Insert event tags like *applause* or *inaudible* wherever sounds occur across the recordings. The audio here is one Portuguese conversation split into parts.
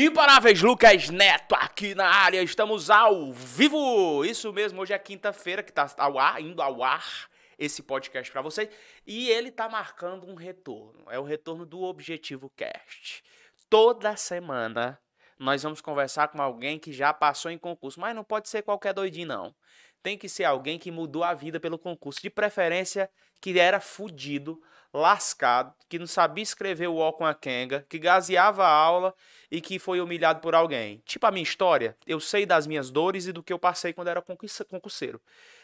Imparáveis Lucas Neto aqui na área, estamos ao vivo! Isso mesmo, hoje é quinta-feira que está ao ar, indo ao ar esse podcast para vocês. E ele tá marcando um retorno. É o retorno do Objetivo Cast. Toda semana nós vamos conversar com alguém que já passou em concurso, mas não pode ser qualquer doidinho não. Tem que ser alguém que mudou a vida pelo concurso, de preferência que era fudido, lascado, que não sabia escrever o O com a Kenga, que gaseava a aula e que foi humilhado por alguém. Tipo a minha história, eu sei das minhas dores e do que eu passei quando era concurseiro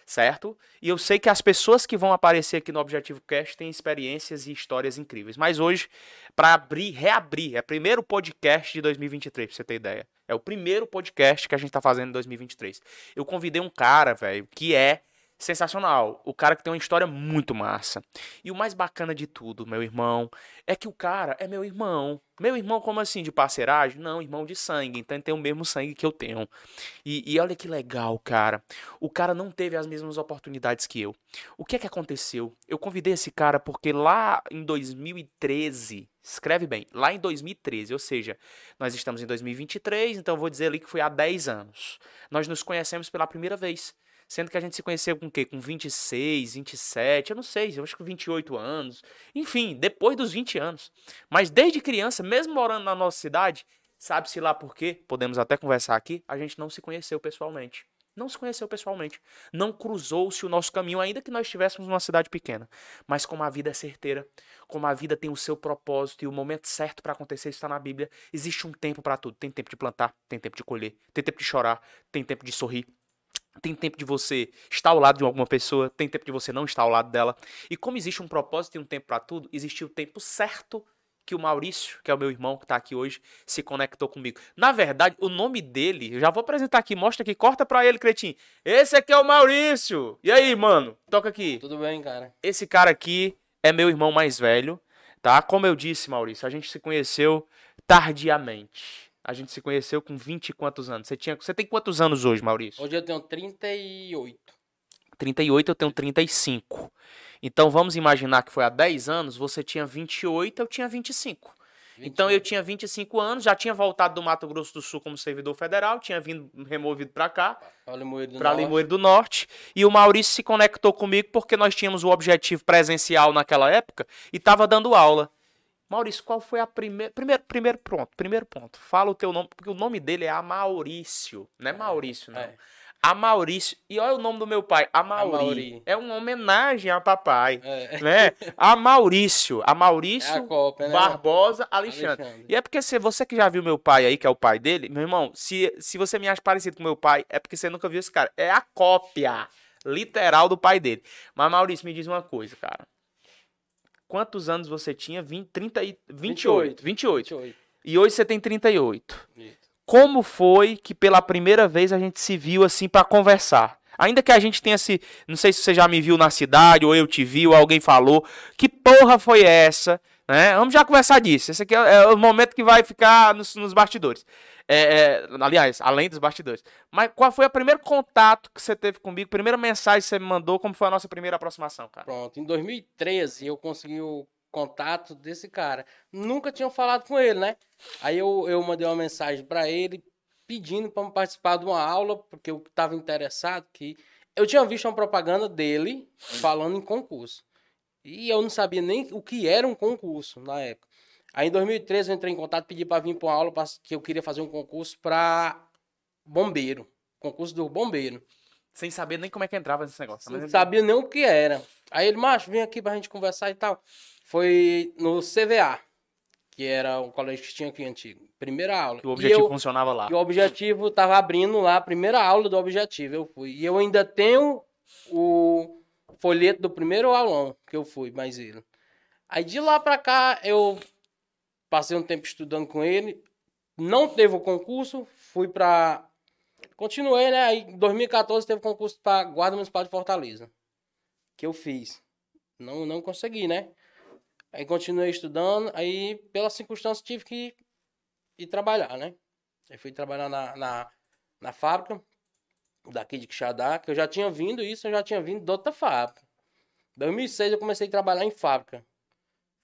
certo? E eu sei que as pessoas que vão aparecer aqui no Objetivo Cast têm experiências e histórias incríveis. Mas hoje, para abrir, reabrir, é o primeiro podcast de 2023, pra você ter ideia. É o primeiro podcast que a gente tá fazendo em 2023. Eu convidei um cara, velho, que é sensacional. O cara que tem uma história muito massa. E o mais bacana de tudo, meu irmão, é que o cara é meu irmão. Meu irmão, como assim? De parceiragem? Não, irmão de sangue. Então ele tem o mesmo sangue que eu tenho. E, e olha que legal, cara. O cara não teve as mesmas oportunidades que eu. O que é que aconteceu? Eu convidei esse cara porque lá em 2013, escreve bem, lá em 2013, ou seja, nós estamos em 2023, então vou dizer ali que foi há 10 anos. Nós nos conhecemos pela primeira vez. Sendo que a gente se conheceu com o quê? Com 26, 27, eu não sei, eu acho que 28 anos. Enfim, depois dos 20 anos. Mas desde criança, mesmo morando na nossa cidade, sabe-se lá por quê? Podemos até conversar aqui, a gente não se conheceu pessoalmente. Não se conheceu pessoalmente. Não cruzou-se o nosso caminho, ainda que nós estivéssemos numa cidade pequena. Mas como a vida é certeira, como a vida tem o seu propósito e o momento certo para acontecer está na Bíblia, existe um tempo para tudo. Tem tempo de plantar, tem tempo de colher, tem tempo de chorar, tem tempo de sorrir, tem tempo de você estar ao lado de alguma pessoa, tem tempo de você não estar ao lado dela. E como existe um propósito e um tempo para tudo, existiu o tempo certo que o Maurício, que é o meu irmão que está aqui hoje, se conectou comigo. Na verdade, o nome dele, eu já vou apresentar aqui, mostra aqui, corta para ele, Cretinho. Esse aqui é o Maurício. E aí, mano? Toca aqui. Tudo bem, cara? Esse cara aqui é meu irmão mais velho, tá? Como eu disse, Maurício, a gente se conheceu tardiamente. A gente se conheceu com 20 e quantos anos? Você, tinha, você tem quantos anos hoje, Maurício? Hoje eu tenho 38. 38, eu tenho 35. Então vamos imaginar que foi há 10 anos, você tinha 28, eu tinha 25. 25. Então eu tinha 25 anos, já tinha voltado do Mato Grosso do Sul como servidor federal, tinha vindo removido para cá, para Limoeiro, Limoeiro do Norte, e o Maurício se conectou comigo porque nós tínhamos o objetivo presencial naquela época e estava dando aula. Maurício, qual foi a primeira. Primeiro, primeiro ponto, primeiro ponto. Fala o teu nome, porque o nome dele é Amaurício. Não é, é Maurício, não. É. Amaurício. E olha o nome do meu pai, Amauri. Amauri. É uma homenagem a papai. É. Né? Amaurício. Amaurício é cópia, né? Barbosa Alexandre. Alexandre. E é porque se você que já viu meu pai aí, que é o pai dele, meu irmão, se, se você me acha parecido com meu pai, é porque você nunca viu esse cara. É a cópia literal do pai dele. Mas, Maurício, me diz uma coisa, cara quantos anos você tinha? 20, 30 e, 28, 28. 28. 28. E hoje você tem 38. Isso. Como foi que pela primeira vez a gente se viu assim para conversar? Ainda que a gente tenha se. Não sei se você já me viu na cidade, ou eu te vi, ou alguém falou. Que porra foi essa? Né? Vamos já conversar disso. Esse aqui é, é o momento que vai ficar nos, nos bastidores. É, é, aliás, além dos bastidores. Mas qual foi o primeiro contato que você teve comigo? Primeira mensagem que você me mandou? Como foi a nossa primeira aproximação, cara? Pronto, em 2013 eu consegui o contato desse cara. Nunca tinha falado com ele, né? Aí eu, eu mandei uma mensagem para ele pedindo para participar de uma aula, porque eu estava interessado que eu tinha visto uma propaganda dele falando em concurso. E eu não sabia nem o que era um concurso na época. Aí em 2013 eu entrei em contato, pedi para vir para uma aula que eu queria fazer um concurso para bombeiro, concurso do bombeiro. Sem saber nem como é que entrava nesse negócio. Não sabia nem o que era. Aí ele, macho, vem aqui pra gente conversar e tal. Foi no CVA, que era um colégio que tinha aqui antigo. Primeira aula. E o objetivo eu, funcionava lá. E o objetivo tava abrindo lá, a primeira aula do objetivo. Eu fui. E eu ainda tenho o folheto do primeiro aulão que eu fui, mais ele. Aí de lá pra cá, eu passei um tempo estudando com ele. Não teve o concurso, fui pra. Continuei, né? Aí em 2014 teve concurso pra Guarda Municipal de Fortaleza. Que eu fiz. Não, não consegui, né? Aí continuei estudando, aí pela circunstância tive que ir trabalhar, né? Aí fui trabalhar na, na, na fábrica. daqui de Quixadá, que eu já tinha vindo isso, eu já tinha vindo de outra fábrica. 2006 eu comecei a trabalhar em fábrica.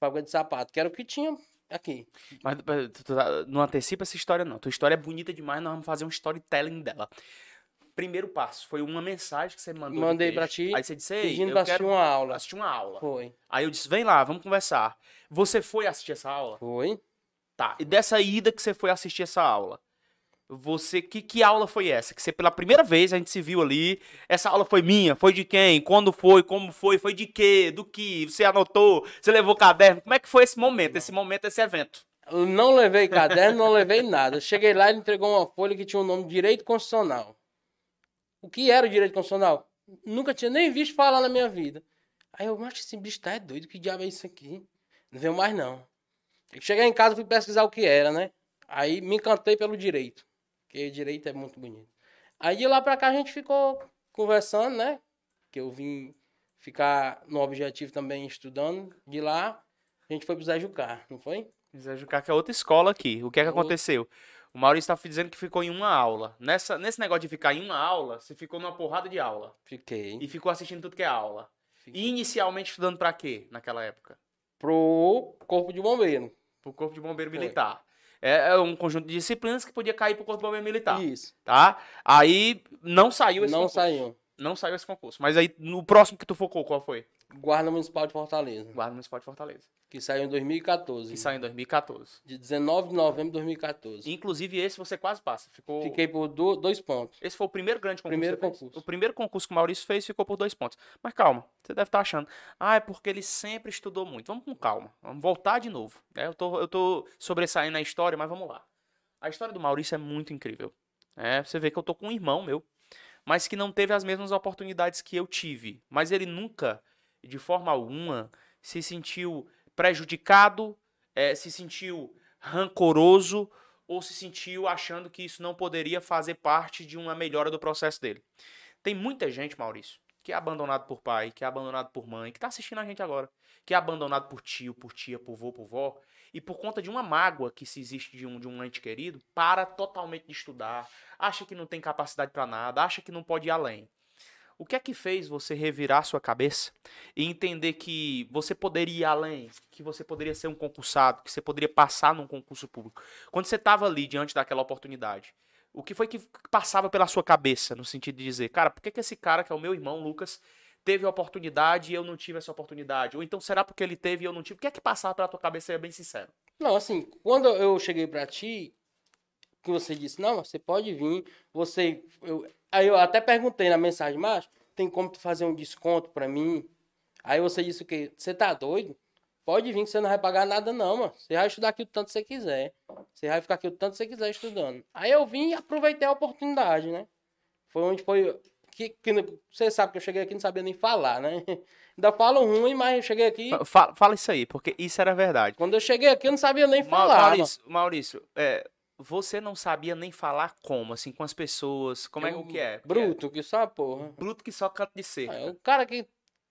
Fábrica de sapato, que era o que tinha aqui. Mas tu- tu tá- não antecipa essa história, não. Tua história é bonita demais, nós vamos fazer um storytelling dela. Primeiro passo, foi uma mensagem que você mandou. de Mandei pra ti, Aí você disse, Ei, Pedindo eu pra assistir uma aula. assistir uma aula. Foi. Aí eu disse, vem lá, vamos conversar. Você foi assistir essa aula? Foi. Tá. E dessa ida que você foi assistir essa aula, você que, que aula foi essa? Que você pela primeira vez a gente se viu ali. Essa aula foi minha? Foi de quem? Quando foi? Como foi? Foi de quê? Do que? Você anotou? Você levou caderno? Como é que foi esse momento? Esse momento, esse evento? Eu não levei caderno, não levei nada. Eu Cheguei lá e ele entregou uma folha que tinha o nome Direito Constitucional. O que era o Direito Constitucional? Nunca tinha nem visto falar na minha vida. Aí eu, mas esse bicho tá é doido, que diabo é isso aqui? Não veio mais não. Eu Cheguei em casa, fui pesquisar o que era, né? Aí me encantei pelo direito, porque direito é muito bonito. Aí de lá pra cá a gente ficou conversando, né? Que eu vim ficar no objetivo também estudando. De lá a gente foi pro Zé Jucar, não foi? Zé Jucá, que é outra escola aqui. O que é que aconteceu? O Maurício tá dizendo que ficou em uma aula. Nessa, nesse negócio de ficar em uma aula, você ficou numa porrada de aula. Fiquei. E ficou assistindo tudo que é aula. Fiquei. E inicialmente estudando pra quê naquela época? Pro Corpo de Bombeiro. Pro Corpo de Bombeiro. Militar. É, é um conjunto de disciplinas que podia cair pro Corpo de Bombeiro Militar. Isso. Tá? Aí não saiu esse Não concurso. saiu. Não saiu esse concurso. Mas aí no próximo que tu focou, qual foi? Guarda Municipal de Fortaleza. Guarda Municipal de Fortaleza. Que saiu em 2014. Que saiu em 2014. De 19 de novembro de 2014. Inclusive esse você quase passa. Ficou... Fiquei por do- dois pontos. Esse foi o primeiro grande concurso. Primeiro fez? concurso. O primeiro concurso que o Maurício fez ficou por dois pontos. Mas calma, você deve estar achando. Ah, é porque ele sempre estudou muito. Vamos com calma. Vamos voltar de novo. né? Eu, tô, eu tô sobressaindo na história, mas vamos lá. A história do Maurício é muito incrível. É, você vê que eu tô com um irmão meu, mas que não teve as mesmas oportunidades que eu tive. Mas ele nunca, de forma alguma, se sentiu prejudicado, eh, se sentiu rancoroso ou se sentiu achando que isso não poderia fazer parte de uma melhora do processo dele. Tem muita gente, Maurício, que é abandonado por pai, que é abandonado por mãe, que tá assistindo a gente agora, que é abandonado por tio, por tia, por vô, por vó, e por conta de uma mágoa que se existe de um, de um ente querido, para totalmente de estudar, acha que não tem capacidade para nada, acha que não pode ir além. O que é que fez você revirar sua cabeça e entender que você poderia ir além, que você poderia ser um concursado, que você poderia passar num concurso público? Quando você estava ali diante daquela oportunidade, o que foi que passava pela sua cabeça no sentido de dizer, cara, por que, que esse cara, que é o meu irmão Lucas, teve a oportunidade e eu não tive essa oportunidade? Ou então será porque ele teve e eu não tive? O que é que passava pela tua cabeça? Seja bem sincero. Não, assim, quando eu cheguei pra ti, que você disse, não, você pode vir, você. eu- aí eu até perguntei na mensagem, mas tem como tu fazer um desconto pra mim? Aí você disse o quê? Você tá doido? Pode vir que você não vai pagar nada, não, mano. Você vai estudar aqui o tanto que você quiser. Você vai ficar aqui o tanto que você quiser estudando. Aí eu vim e aproveitei a oportunidade, né? Foi onde foi. Que, que você sabe que eu cheguei aqui e não sabia nem falar, né? *laughs* Ainda falo ruim, mas eu cheguei aqui. Fala, fala isso aí, porque isso era verdade. Quando eu cheguei aqui, eu não sabia nem Ma- falar. mano. Maurício, Maurício é, você não sabia nem falar como, assim, com as pessoas. Como é Eu- o que é? Bruto, que só porra. é bruto que só canto de cerca. É, o cara que.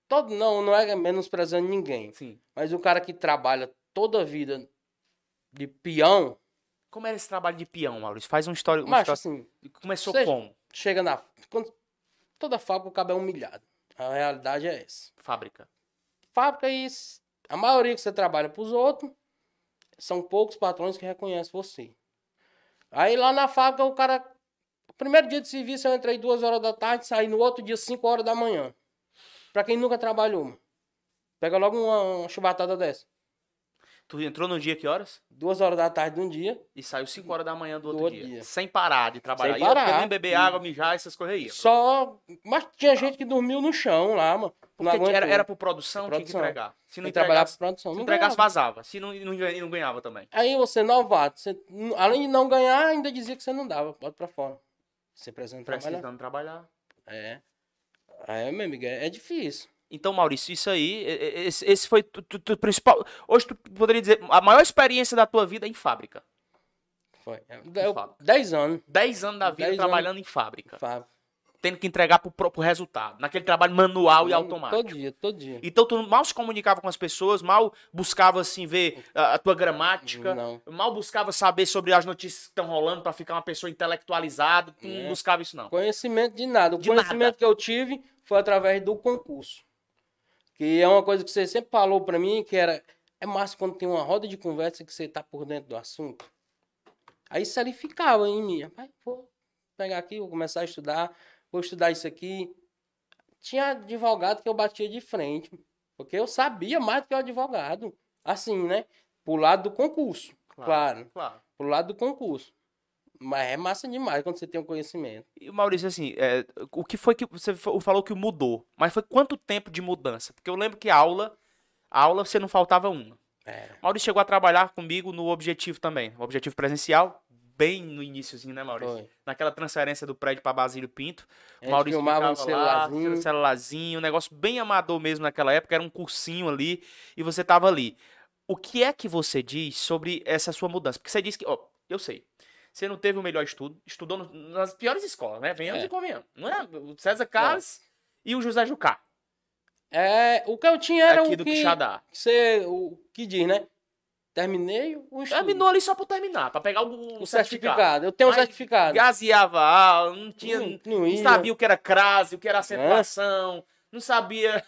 Todo, não, não é menosprezando ninguém. Sim. Mas o cara que trabalha toda a vida de peão, Como era esse trabalho de peão, Maurício? Faz uma história. Uma mas história- assim, Começou como? chega na. Quando, toda fábrica o cabo é humilhado. A realidade é essa. Fábrica. Fábrica e s- a maioria que você trabalha pros outros, são poucos patrões que reconhecem você. Aí lá na fábrica o cara. Primeiro dia de serviço eu entrei duas horas da tarde, saí no outro dia 5 horas da manhã. Pra quem nunca trabalhou, mano. Pega logo uma, uma chubatada dessa. Tu entrou no dia que horas? Duas horas da tarde de um dia. E saiu 5 horas da manhã do Do outro, outro dia. dia. Sem parar de trabalhar. Sem Ia parar. nem beber água, mijar, essas coisas aí. Só. Mas tinha gente que dormiu no chão lá, mano. Porque era, era por produção, tinha Produção. que entregar. Se não entregasse, por produção. se Não entregasse ganhava. vazava. Se não, não, não ganhava também. Aí você, novato, você, além de não ganhar, ainda dizia que você não dava. Bota pra fora. Você precisa trabalhar. Precisando trabalhar. É. É, meu amigo, é, é difícil. Então, Maurício, isso aí, esse, esse foi tu, tu- tu principal. Hoje tu poderia dizer, a maior experiência da tua vida é em fábrica. Foi. É, fábrica. dez anos. 10 anos da vida 10 anos. trabalhando em fábrica. Fábrica. tendo que entregar pro próprio resultado, naquele trabalho manual e Todo automático. dia, todo dia. Então tu mal se comunicava com as pessoas, mal buscava assim ver a, a tua gramática, Não. mal buscava saber sobre as notícias que estão rolando pra ficar uma pessoa intelectualizada, tu não É. buscava isso não. Conhecimento de nada. O De conhecimento nada. que eu tive foi através do concurso. Que é uma coisa que você sempre falou pra mim, que era... É massa quando tem uma roda de conversa que você tá por dentro do assunto. Aí isso ali ficava em mim. Rapaz, vou pegar aqui, vou começar a estudar, vou estudar isso aqui. Tinha advogado que eu batia de frente, porque eu sabia mais do que o advogado. Assim, né? Pro lado do concurso, claro. claro. Pro lado do concurso. Mas é massa demais quando você tem um conhecimento. E Maurício, assim, é, o que foi que você fa- falou que mudou? Mas foi quanto tempo de mudança? Porque eu lembro que a aula, a aula você não faltava uma. Era. Maurício chegou a trabalhar comigo no Objetivo também, o Objetivo presencial, bem no iníciozinho, né, Maurício? Foi. Naquela transferência do prédio para Basílio Pinto. A gente Maurício filmava um ficava lá, celularzinho. um celularzinho, um negócio bem amador mesmo naquela época, era um cursinho ali, e você tava ali. O que é que você diz sobre essa sua mudança? Porque você disse que, ó, eu sei, você não teve o melhor estudo, estudou no- nas piores escolas, né? Venhamos É. e convenhamos. Não é? O César Carlos e o José Jucá, É, o que eu tinha era aqui o do que Quixadá. você, o que diz, né? Terminei o estudo. Terminou ali só por terminar, pra pegar o, o certificado. certificado. Eu tenho o Mas certificado. Gaseava aula, não tinha, Não- não, não ia. sabia o que era crase, o que era acentuação, não sabia,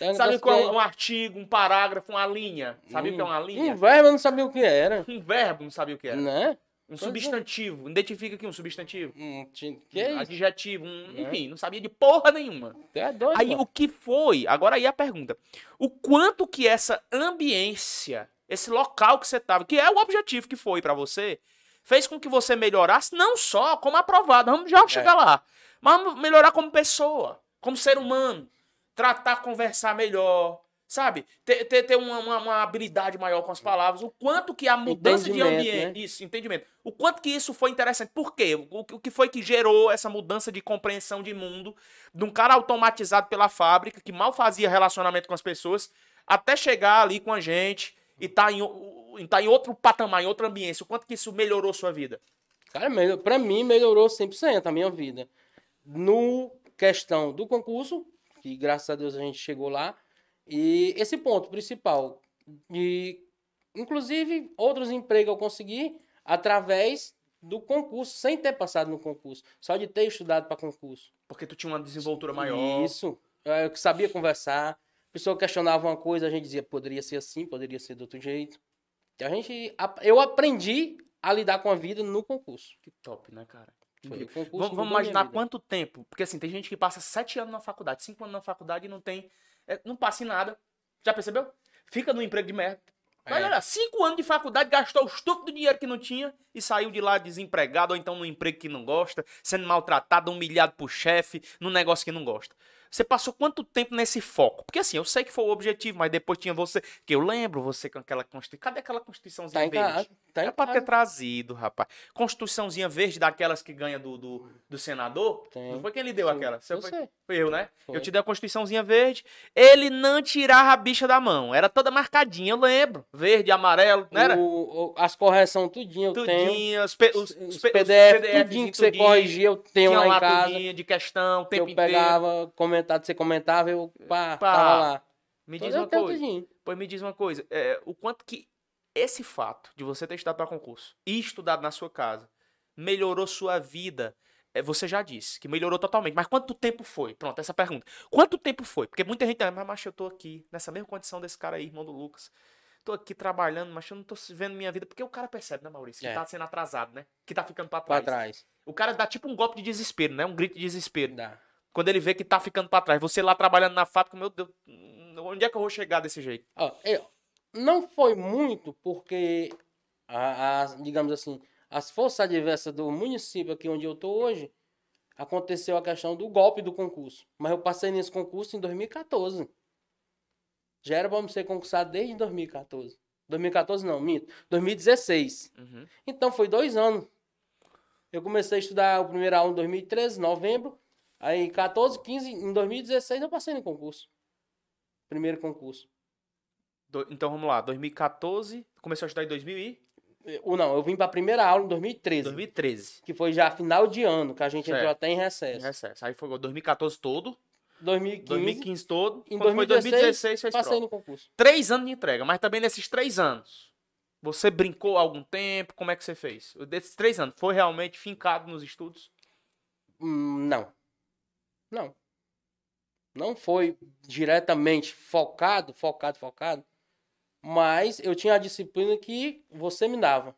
um sabia o que é um artigo, um parágrafo, uma linha. Sabia o que é uma linha? Um verbo eu não sabia o que era. Um verbo, não sabia o que era. Né? Um é. substantivo. Identifica aqui um substantivo. Hum, que um isso? adjetivo. Um, Né? enfim, não sabia de porra nenhuma. É doido, Aí mano. o que foi? Agora aí a pergunta. O quanto que essa ambiência, esse local que você tava, que é o objetivo que foi pra você, fez com que você melhorasse não só como aprovado, vamos É. já chegar lá, mas melhorar como pessoa, como ser humano, tratar, conversar melhor, sabe? Ter, ter, ter uma, uma, uma habilidade maior com as palavras. O quanto que a mudança de ambiente, né? isso, entendimento. O quanto que isso foi interessante. Por quê? O, o que foi que gerou essa mudança de compreensão de mundo de um cara automatizado pela fábrica, que mal fazia relacionamento com as pessoas, até chegar ali com a gente e tá em, tá em outro patamar, em outra ambiência. O quanto que isso melhorou sua vida? Cara, pra mim melhorou 100% a minha vida. No questão do concurso, que graças a Deus a gente chegou lá, e esse ponto principal, e inclusive outros empregos eu consegui através do concurso, sem ter passado no concurso, só de ter estudado para concurso. Porque tu tinha uma desenvoltura maior. Isso. Eu que sabia conversar. A pessoa questionava uma coisa, a gente dizia, poderia ser assim, poderia ser de outro jeito. A gente, eu aprendi a lidar com a vida no concurso. Que top, né, cara? Foi Vamos, vamos imaginar quanto tempo. Porque assim, tem gente que passa sete anos na faculdade, cinco anos na faculdade e não tem. É, não passa em nada. Já percebeu? Fica no emprego de merda. Mas É. olha, cinco anos de faculdade, gastou o estúpido dinheiro que não tinha e saiu de lá desempregado, ou então num emprego que não gosta, sendo maltratado, humilhado por chefe, num negócio que não gosta. Você passou quanto tempo nesse foco? Porque assim, eu sei que foi o objetivo, mas depois tinha você. Que eu lembro você com aquela Constituição. Cadê aquela Constituiçãozinha Tá verde? casa. Tá É pra ter trazido, rapaz. Constituiçãozinha verde daquelas que ganha do, do, do senador. Tem. Não foi quem lhe deu Sim, aquela? Você eu foi, sei. foi eu, né? Foi. Eu te dei a Constituiçãozinha verde. Ele não tirava a bicha da mão. Era toda marcadinha, eu lembro. Verde, amarelo, não era? O- o- as correções tudinho eu tenho. Tudinho, os, P- os, Os, os PDF, PDFs tudinho que você corrigia, eu tenho lá lá em casa. tudinho de questão, o tempo eu inteiro. pegava, comentado, você comentava, eu pá, Pá, tava lá. Me diz uma coisa. Pois me diz uma coisa, é, o quanto que esse fato de você ter estudado para concurso e estudado na sua casa melhorou sua vida? É, você já disse que melhorou totalmente, mas quanto tempo foi? Pronto, essa pergunta. Quanto tempo foi? Porque muita gente, ah, mas macho, eu tô aqui, nessa mesma condição desse cara aí, irmão do Lucas. Tô aqui trabalhando, mas eu não tô vendo minha vida. Porque o cara percebe, né, Maurício? Que É. tá sendo atrasado, né? Que tá ficando pra Pra trás. trás. O cara dá tipo um golpe de desespero, né? Um grito de desespero. Dá. Quando ele vê que tá ficando pra trás. Você lá trabalhando na fábrica, meu Deus, onde é que eu vou chegar desse jeito? Ó, eu- não foi muito porque, a- as, digamos assim, as forças adversas do município aqui onde eu tô hoje, aconteceu a questão do golpe do concurso. Mas eu passei nesse concurso em 2014. Já era para ser concursado desde 2014. 2014 não, minto. 2016. Uhum. Então foi dois anos. Eu comecei a estudar o primeiro aula em 2013, novembro. Aí 14, 15, em 2016 eu passei no concurso. Primeiro concurso. Do- então vamos lá, 2014, começou a estudar em 2000 e... Não, eu vim pra primeira aula em 2013. 2013. Que foi já final de ano, que a gente Certo. entrou até em recesso. Recesso. Aí foi 2014 todo, 2015, 2015 todo. Em Quando foi 2016 fez passei prova. no concurso. Três anos de entrega, mas também nesses três anos, você brincou algum tempo? Como é que você fez? Desses três anos, foi realmente fincado nos estudos? Hum, não. Não. Não foi diretamente focado, focado, focado. Mas eu tinha a disciplina que você me dava.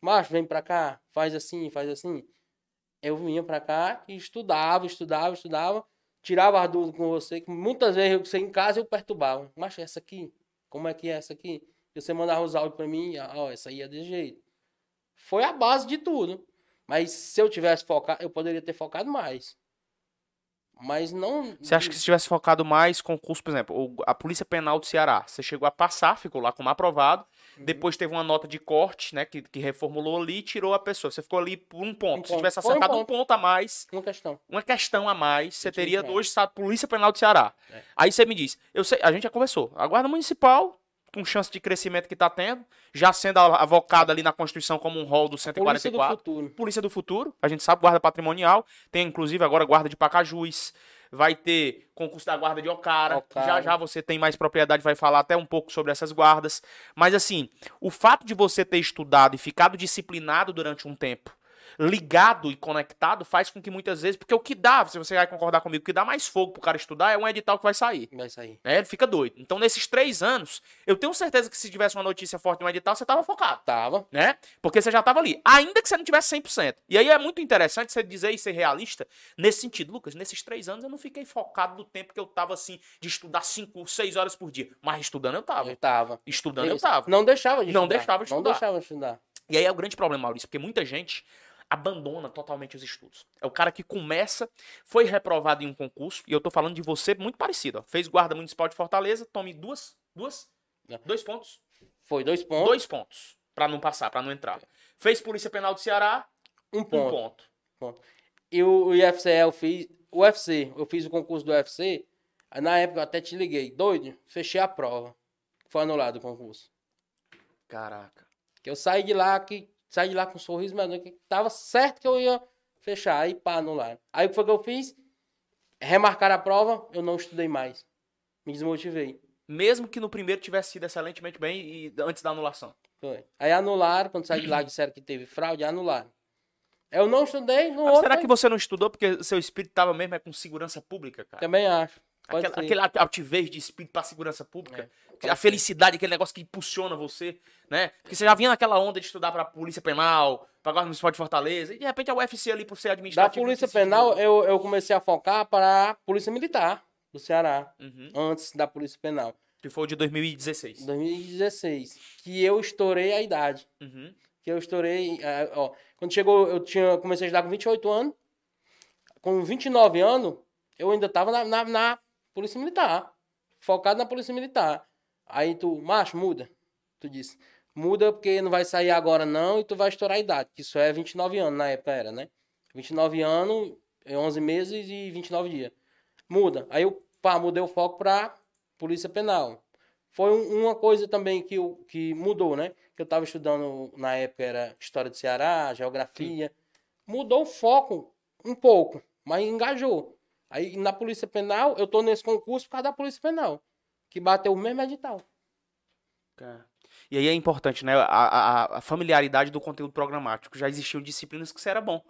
Macho, vem pra cá, faz assim, faz assim. Eu vinha pra cá e estudava, estudava, estudava. Tirava as dúvidas com você, que muitas vezes eu sei em casa eu perturbava. Macho, essa aqui? Como é que é essa aqui? E você mandava os áudios pra mim, ah, ó, essa aí é desse jeito. Foi a base de tudo. Mas se eu tivesse focado, eu poderia ter focado mais. Mas não. Você acha que se tivesse focado mais concurso, por exemplo, a Polícia Penal do Ceará, você chegou a passar, ficou lá como aprovado, Uhum. depois teve uma nota de corte, né, que, que reformulou ali e tirou a pessoa. Você ficou ali por um ponto. Um Se ponto. tivesse Foi um acertado um ponto. ponto a mais, Uma questão. uma questão a mais, você teria hoje estado Polícia Penal do Ceará. É. Aí você me diz, eu sei, a gente já conversou, a Guarda Municipal, com chance de crescimento que está tendo, já sendo avocada ali na Constituição como um rol do Polícia do 144. futuro. Polícia do Futuro, a gente sabe, guarda patrimonial, tem inclusive agora guarda de Pacajus, vai ter concurso da guarda de Ocara, que já Ocara. já você tem mais propriedade, vai falar até um pouco sobre essas guardas, mas assim, o fato de você ter estudado e ficado disciplinado durante um tempo, ligado e conectado, faz com que muitas vezes, porque o que dá, se você vai concordar comigo, o que dá mais fogo pro cara estudar é um edital que vai sair. Vai sair. né? Ele fica doido. Então, nesses três anos, eu tenho certeza que se tivesse uma notícia forte no edital, você tava focado Tava. né? Porque você já estava ali, ainda que você não tivesse 100%. E aí é muito interessante você dizer e ser realista nesse sentido. Lucas, nesses três anos eu não fiquei focado no tempo que eu tava assim, de estudar 5, 6 horas por dia. Mas estudando eu tava. Eu tava. Estudando eu Isso. tava. Não deixava de Não estudar. deixava de Não estudar. deixava de estudar. E aí é o grande problema, Maurício, porque muita gente abandona totalmente os estudos. É o cara que começa, foi reprovado em um concurso, e eu tô falando de você muito parecido. Ó. Fez guarda municipal de Fortaleza, tome duas, duas, dois pontos. Foi dois pontos, Dois pontos. Pra não passar, pra não entrar. Fez Polícia Penal do Ceará, um um ponto. ponto. E o, IFCE eu fiz. O UFC, eu fiz o concurso do UFC. Na época eu até te liguei. Doido, fechei a prova. Foi anulado o concurso. Caraca. Que eu saí de lá, que saí de lá com um sorriso, mas que tava certo que eu ia fechar. Aí pá, anular. Aí o que foi que eu fiz? Remarcar a prova, eu não estudei mais. Me desmotivei. Mesmo que no primeiro tivesse sido excelentemente bem e antes da anulação. Foi. Aí anularam, quando saí de lá disseram que teve fraude, anularam. Eu não estudei, no Mas outro será que você não estudou porque seu espírito tava mesmo é com segurança pública, cara? também acho. Aquela, ser. aquele altivez de espírito pra segurança pública. pode a felicidade, aquele negócio que impulsiona você, né? Porque você já vinha naquela onda de estudar pra Polícia Penal, pra Guarda Municipal de Fortaleza, e de repente a UFC ali por ser Da administrativo. Polícia decide- Penal, eu, eu comecei a focar para a Polícia Militar do Ceará, Uhum. antes da Polícia Penal. Que foi o de 2016. 2016. Que eu estourei a idade. Uhum. Que eu estourei. eh, ó, quando chegou, eu tinha, comecei a estudar com 28 anos. Com 29 anos, eu ainda tava na, na, na Polícia Militar. Focado na Polícia Militar. Aí tu, macho, muda. Tu disse. Muda porque não vai sair agora não e tu vai estourar a idade. Que isso é 29 anos na época era, né? 29 anos, é 11 meses e 29 dias. Muda. Aí eu, pá, mudei o foco pra Polícia Penal. Foi um- uma coisa também que, eu, que mudou, né? Que eu tava estudando na época era História do Ceará, Geografia. Mudou o foco um pouco, mas engajou. Aí na Polícia Penal, eu tô nesse concurso por causa da Polícia Penal. Que bateu o mesmo edital. E aí é importante, né? A, a- a familiaridade do conteúdo programático. Já existiam disciplinas que você era bom.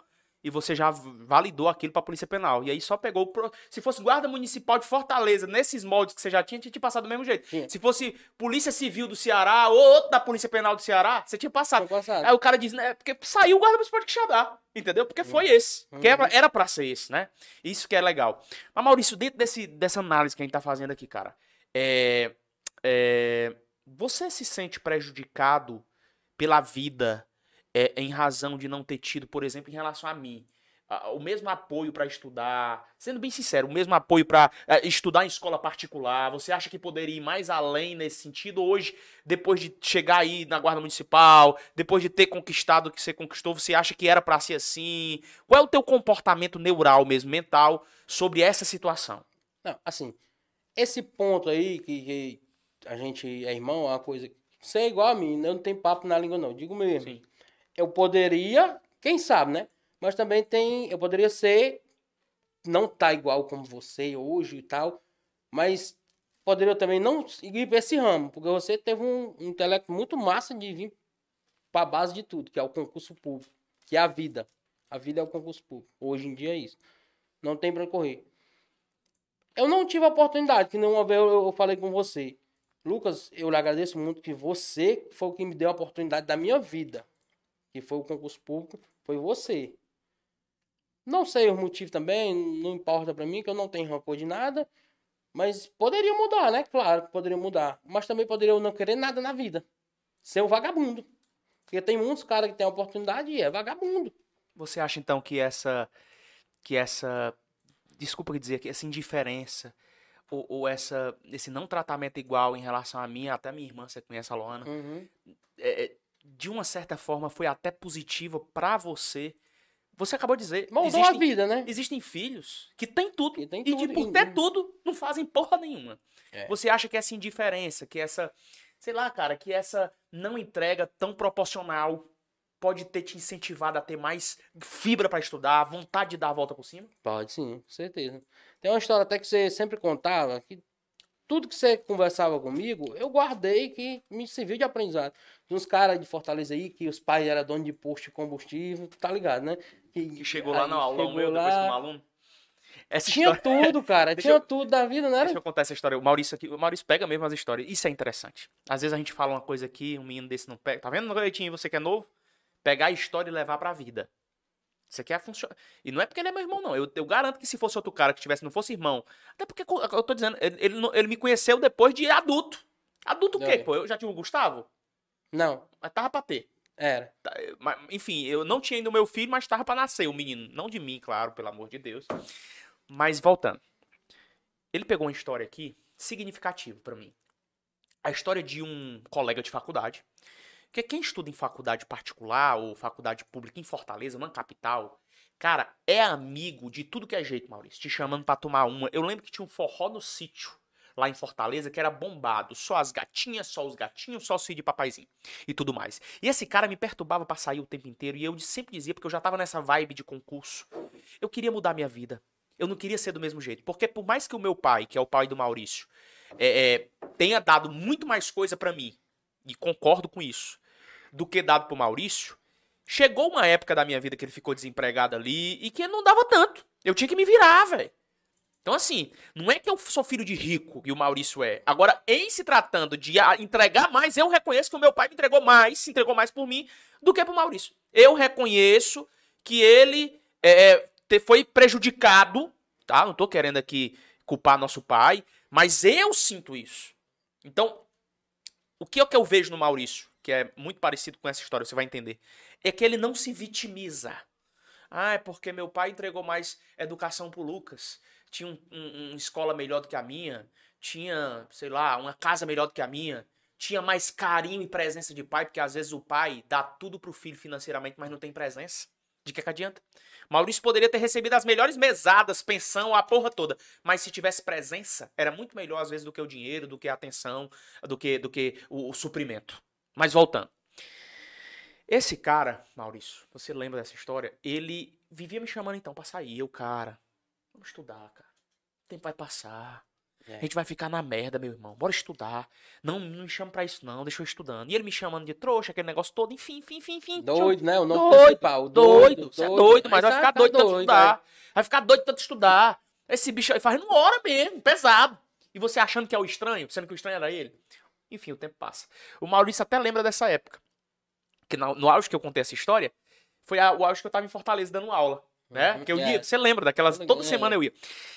E você já validou aquilo pra Polícia Penal. E aí só pegou. pro- Se fosse Guarda Municipal de Fortaleza, nesses moldes que você já tinha, tinha te passado do mesmo jeito. Tinha. Se fosse Polícia Civil do Ceará ou outro da Polícia Penal do Ceará, você tinha passado. Passado. Aí o cara diz, né? Porque saiu o Guarda Municipal de Quixadá. Entendeu? Porque foi esse. Que era, pra ser esse, né? Isso que é legal. Mas, Maurício, dentro desse, dessa análise que a gente tá fazendo aqui, cara, é, é, você se sente prejudicado pela vida é, em razão de não ter tido, por exemplo, em relação a mim, o mesmo apoio pra estudar, sendo bem sincero, o mesmo apoio pra é, estudar em escola particular, você acha que poderia ir mais além nesse sentido hoje, depois de chegar aí na guarda municipal, depois de ter conquistado o que você conquistou, você acha que era pra ser assim? Qual é o teu comportamento neural mesmo, mental, sobre essa situação? Não, assim, esse ponto aí que, que a gente é irmão, é uma coisa ser igual a mim. Eu não tenho papo na língua, não. Digo mesmo. Sim. Eu poderia, quem sabe, né? Mas também tem. Eu poderia ser. Não tá igual como você hoje e tal. Mas poderia também não ir pra esse ramo. Porque você teve um, um intelecto muito massa de vir pra base de tudo, que é o concurso público. Que é a vida. A vida é o concurso público. Hoje em dia é isso. Não tem pra correr. Eu não tive a oportunidade, que não eu, eu falei com você. Lucas, eu lhe agradeço muito que você foi o que me deu a oportunidade da minha vida. Que foi o concurso público, foi você. Não sei o motivo também, não importa pra mim, que eu não tenho rancor de nada. Mas poderia mudar, né? Claro que poderia mudar. Mas também poderia eu não querer nada na vida. Ser um vagabundo. Porque tem muitos caras que têm a oportunidade e é vagabundo. Você acha então que essa que essa desculpa dizer que essa indiferença ou, ou essa esse não tratamento igual em relação a mim, até minha irmã, você conhece a Luana, Uhum. é, é, de uma certa forma foi até positiva pra você. Você acabou de dizer, Moldou existem, a vida, né? existem filhos que têm tudo Que e de tudo, por e- ter tudo não fazem porra nenhuma. É. Você acha que essa indiferença, que essa, sei lá, cara, que essa não entrega tão proporcional pode ter te incentivado a ter mais fibra pra estudar, vontade de dar a volta por cima? Pode sim, com certeza. Tem uma história até que você sempre contava, que tudo que você conversava comigo, eu guardei que me serviu de aprendizado. Tem uns caras de Fortaleza aí, que os pais eram donos de posto de combustível, tá ligado, né? Que chegou lá aulão chegou meu, lá, depois como aluno. Essa Tinha história... tudo, cara, *laughs* tinha eu- tudo da vida, não era? Deixa eu contar essa história. O Maurício aqui, o Maurício pega mesmo as histórias. Isso é interessante. Às vezes a gente fala uma coisa aqui, um menino desse não pega. Tá vendo, Leitinho, você que é novo? Pegar a história e levar pra vida. Isso aqui é funcionar. E não é porque ele é meu irmão, não. Eu, eu garanto que se fosse outro cara que tivesse, não fosse irmão. Até porque eu tô dizendo, ele, ele, ele me conheceu depois de adulto. Adulto o quê, É. pô? Eu já tinha o Gustavo, Não, mas tava pra ter. era. Tá, eu- mas, enfim, eu não tinha ainda o meu filho, mas tava pra nascer o menino. Não de mim, claro, pelo amor de Deus. Mas voltando. Ele pegou uma história aqui significativa pra mim. A história de um colega de faculdade. Porque quem estuda em faculdade particular ou faculdade pública em Fortaleza, numa capital, cara, é amigo de tudo que é jeito, Maurício. Te chamando pra tomar uma. Eu lembro que tinha um forró no sítio lá em Fortaleza que era bombado. Só as gatinhas, só os gatinhos, só o filho de papaizinho e tudo mais. E esse cara me perturbava pra sair o tempo inteiro e eu sempre dizia, porque eu já tava nessa vibe de concurso, eu queria mudar minha vida. Eu não queria ser do mesmo jeito. Porque por mais que o meu pai, que é o pai do Maurício, é, é, tenha dado muito mais coisa pra mim, e concordo com isso, do que dado pro Maurício, chegou uma época da minha vida que ele ficou desempregado ali e que não dava tanto. Eu tinha que me virar, velho. Então, assim, não é que eu sou filho de rico e o Maurício é. Agora, em se tratando de entregar mais, eu reconheço que o meu pai me entregou mais, se entregou mais por mim do que pro Maurício. Eu reconheço que ele é, te- foi prejudicado, tá? Não tô querendo aqui culpar nosso pai, mas eu sinto isso. Então, o que é que eu vejo no Maurício, que é muito parecido com essa história, você vai entender, é que ele não se vitimiza. Ah, é porque meu pai entregou mais educação pro Lucas. Tinha um, um- uma escola melhor do que a minha. Tinha, sei lá, uma casa melhor do que a minha. Tinha mais carinho e presença de pai, porque às vezes o pai dá tudo pro filho financeiramente, mas não tem presença. De que, que adianta? Maurício poderia ter recebido as melhores mesadas, pensão, a porra toda. Mas se tivesse presença, era muito melhor, às vezes, do que o dinheiro, do que a atenção, do que, do que o, o suprimento. Mas voltando. Esse cara, Maurício, você lembra dessa história? Ele vivia me chamando então pra sair. Eu, cara, vamos estudar, cara. O tempo vai passar. É. A gente vai ficar na merda, meu irmão. Bora estudar. Não, não me chama pra isso, não. Deixa eu estudando. E ele me chamando de trouxa, aquele negócio todo. Enfim, enfim, enfim, enfim. Doido, né? O nome Doido, principal. Doido, você é doido, mas vai ficar tá doido de tanto doido, estudar. Vai ficar doido tanto estudar. Esse bicho aí faz uma hora mesmo, pesado. E você achando que é o estranho, sendo que o estranho era ele. Enfim, o tempo passa. O Maurício até lembra dessa época. Que no, no auge que eu contei essa história, foi a- o auge que eu tava em Fortaleza dando aula. Né? Uhum, Que eu é. ia, você lembra daquelas, toda semana é. eu ia.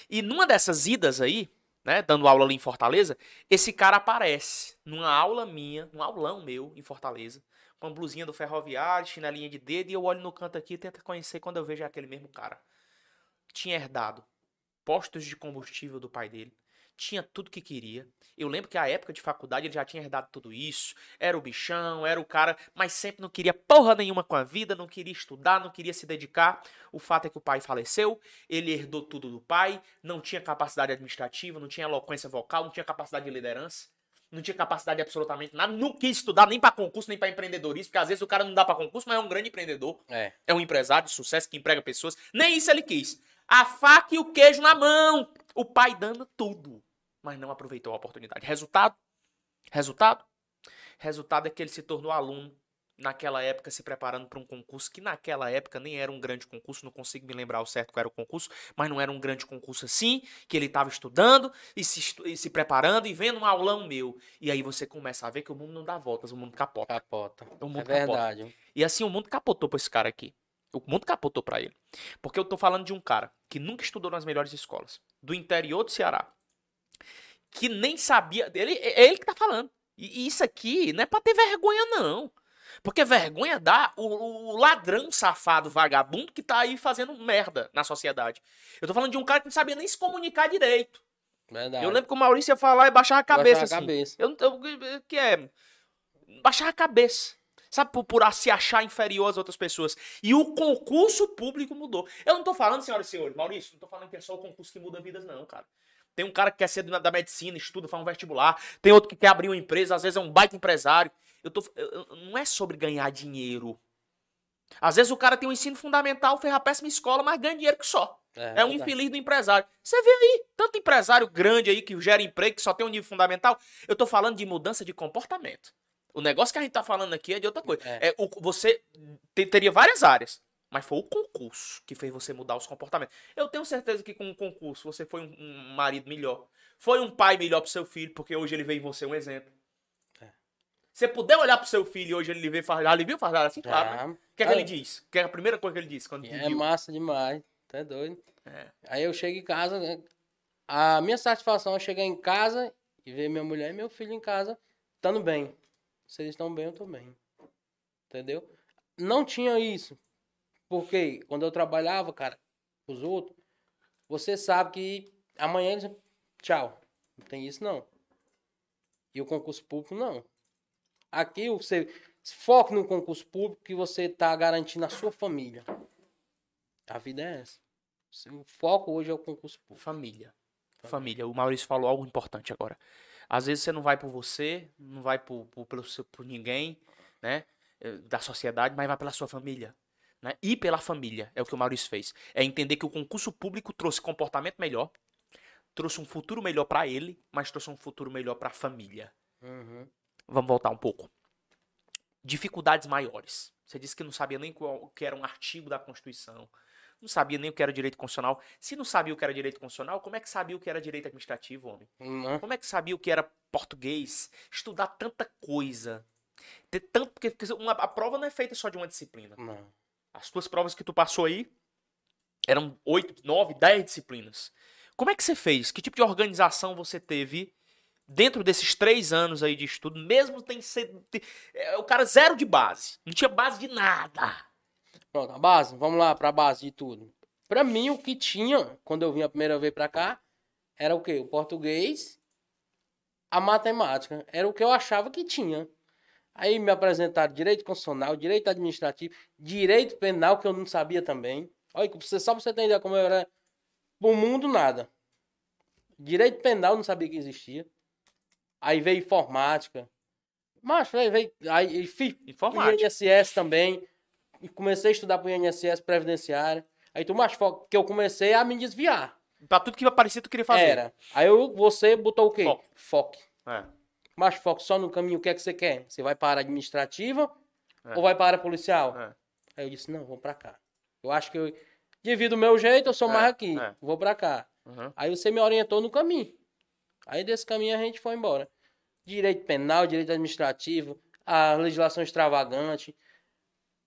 E numa dessas idas aí, né, dando aula ali em Fortaleza, esse cara aparece numa aula minha, num aulão meu em Fortaleza, com a blusinha do ferroviário, chinelinha de dedo, e eu olho no canto aqui e tento conhecer quando eu vejo aquele mesmo cara. Tinha herdado postos de combustível do pai dele, tinha tudo que queria. Eu lembro que a época de faculdade ele já tinha herdado tudo isso, era o bichão, era o cara, mas sempre não queria porra nenhuma com a vida, não queria estudar, não queria se dedicar. O fato é que o pai faleceu, ele herdou tudo do pai, não tinha capacidade administrativa, não tinha eloquência vocal, não tinha capacidade de liderança. não tinha capacidade de absolutamente nada, não quis estudar nem pra concurso, nem pra empreendedorismo, porque às vezes o cara não dá pra concurso, mas é um grande empreendedor, É. é um empresário de sucesso que emprega pessoas. Nem isso ele quis. A faca e o queijo na mão. O pai dando tudo, mas não aproveitou a oportunidade. Resultado? Resultado? Resultado é que ele se tornou aluno naquela época se preparando para um concurso que naquela época nem era um grande concurso, não consigo me lembrar o certo qual era o concurso, mas não era um grande concurso assim, que ele estava estudando e se, estu- e se preparando e vendo um aulão meu. E aí você começa a ver que o mundo não dá voltas, o mundo capota. Capota. O mundo É capota. verdade. E assim o mundo capotou pra esse cara aqui. O mundo capotou pra ele. Porque eu tô falando de um cara que nunca estudou nas melhores escolas, do interior do Ceará, que nem sabia. Ele, é ele que tá falando. E e isso aqui não é pra ter vergonha, não. Porque vergonha dá o, o ladrão safado, vagabundo que tá aí fazendo merda na sociedade. Eu tô falando de um cara que não sabia nem se comunicar direito. Verdade. Eu lembro que o Maurício ia falar e baixar a cabeça Baixar a assim. cabeça. Eu, eu, que é baixar a cabeça. Sabe, por, por se achar inferior às outras pessoas. E o concurso público mudou. Eu não tô falando, senhoras e senhores, Maurício, não tô falando que é só o concurso que muda vidas, não, cara. Tem um cara que quer ser da medicina, estuda, faz um vestibular. Tem outro que quer abrir uma empresa, às vezes é um baita empresário. Eu tô, eu- não é sobre ganhar dinheiro. Às vezes o cara tem um ensino fundamental, fez a péssima escola, mas ganha dinheiro que só. É um verdade. infeliz do empresário. Você vê aí, tanto empresário grande aí que gera emprego, que só tem um nível fundamental. Eu tô falando de mudança de comportamento. O negócio que a gente tá falando aqui é de outra coisa. É. É, o, você te- teria várias áreas, mas foi o concurso que fez você mudar os comportamentos. Eu tenho certeza que com o concurso você foi um, um marido melhor. Foi um pai melhor pro seu filho, porque hoje ele vê em você um exemplo. É. Você puder olhar pro seu filho e hoje ele vê faz, ele viu fazer assim, claro. né? Ah, O que é que ele diz? O que é a primeira coisa que ele diz quando É viu? massa demais. Tá doido. É. Aí eu chego em casa, né, a minha satisfação é chegar em casa e ver minha mulher e meu filho em casa estando bem. Se eles estão bem, eu tô bem. Entendeu? Não tinha isso. Porque quando eu trabalhava, cara, os outros, você sabe que amanhã eles. Tchau. Não tem isso, não. E o concurso público, não. Aqui você foque no concurso público que você tá garantindo a sua família. A vida é essa. O foco hoje é o concurso público. Família. Família. O Maurício falou algo importante agora. Às vezes você não vai por você, não vai por, por, pelo seu- por ninguém, né? eh, Da sociedade, mas vai pela sua família. Né? E pela família. É o que o Maurício fez. É entender que o concurso público trouxe comportamento melhor, trouxe um futuro melhor pra ele, mas trouxe um futuro melhor pra família. Uhum. Vamos voltar um pouco. Dificuldades maiores. Você disse que não sabia nem qual, o que era um artigo da Constituição. Não sabia nem o que era direito constitucional. Se não sabia o que era direito constitucional, como é que sabia o que era direito administrativo, homem? Não. Como é que sabia o que era português? Estudar tanta coisa. Ter tanto, porque, porque uma- a prova não é feita só de uma disciplina. Não. As tuas provas que tu passou aí eram oito, nove, dez disciplinas. Como é que você fez? Que tipo de organização você teve dentro desses três anos aí de estudo, mesmo tem te- é, o cara zero de base, não tinha base de nada. Pronto, a base, vamos lá pra base de tudo. Pra mim, o que tinha, quando eu vim a primeira vez pra cá, era o quê? O português, a matemática. Era o que eu achava que tinha. Aí me apresentaram direito constitucional, direito administrativo, direito penal, que eu não sabia também. Olha, só pra você ter ideia como eu era. O mundo, nada. Direito penal, eu não sabia que existia. Aí veio informática. Mas veio, veio, aí fiz Informática. INSS também. E comecei a estudar pro INSS previdenciário. Aí tu mais foco que eu comecei a me desviar. Pra tudo que aparecia tu queria fazer. Era. Aí eu, você botou o quê? Foco. Foco. É. Mas foco só no caminho, o que é que você quer? Você vai para a administrativa É. ou vai para a policial? É. Aí eu disse, não, vou pra cá. Eu acho que eu, devido ao meu jeito, eu sou É, mais aqui. é. Vou pra cá. Uhum. Aí você me orientou no caminho. Aí desse caminho a gente foi embora. Direito penal, direito administrativo, a legislação extravagante.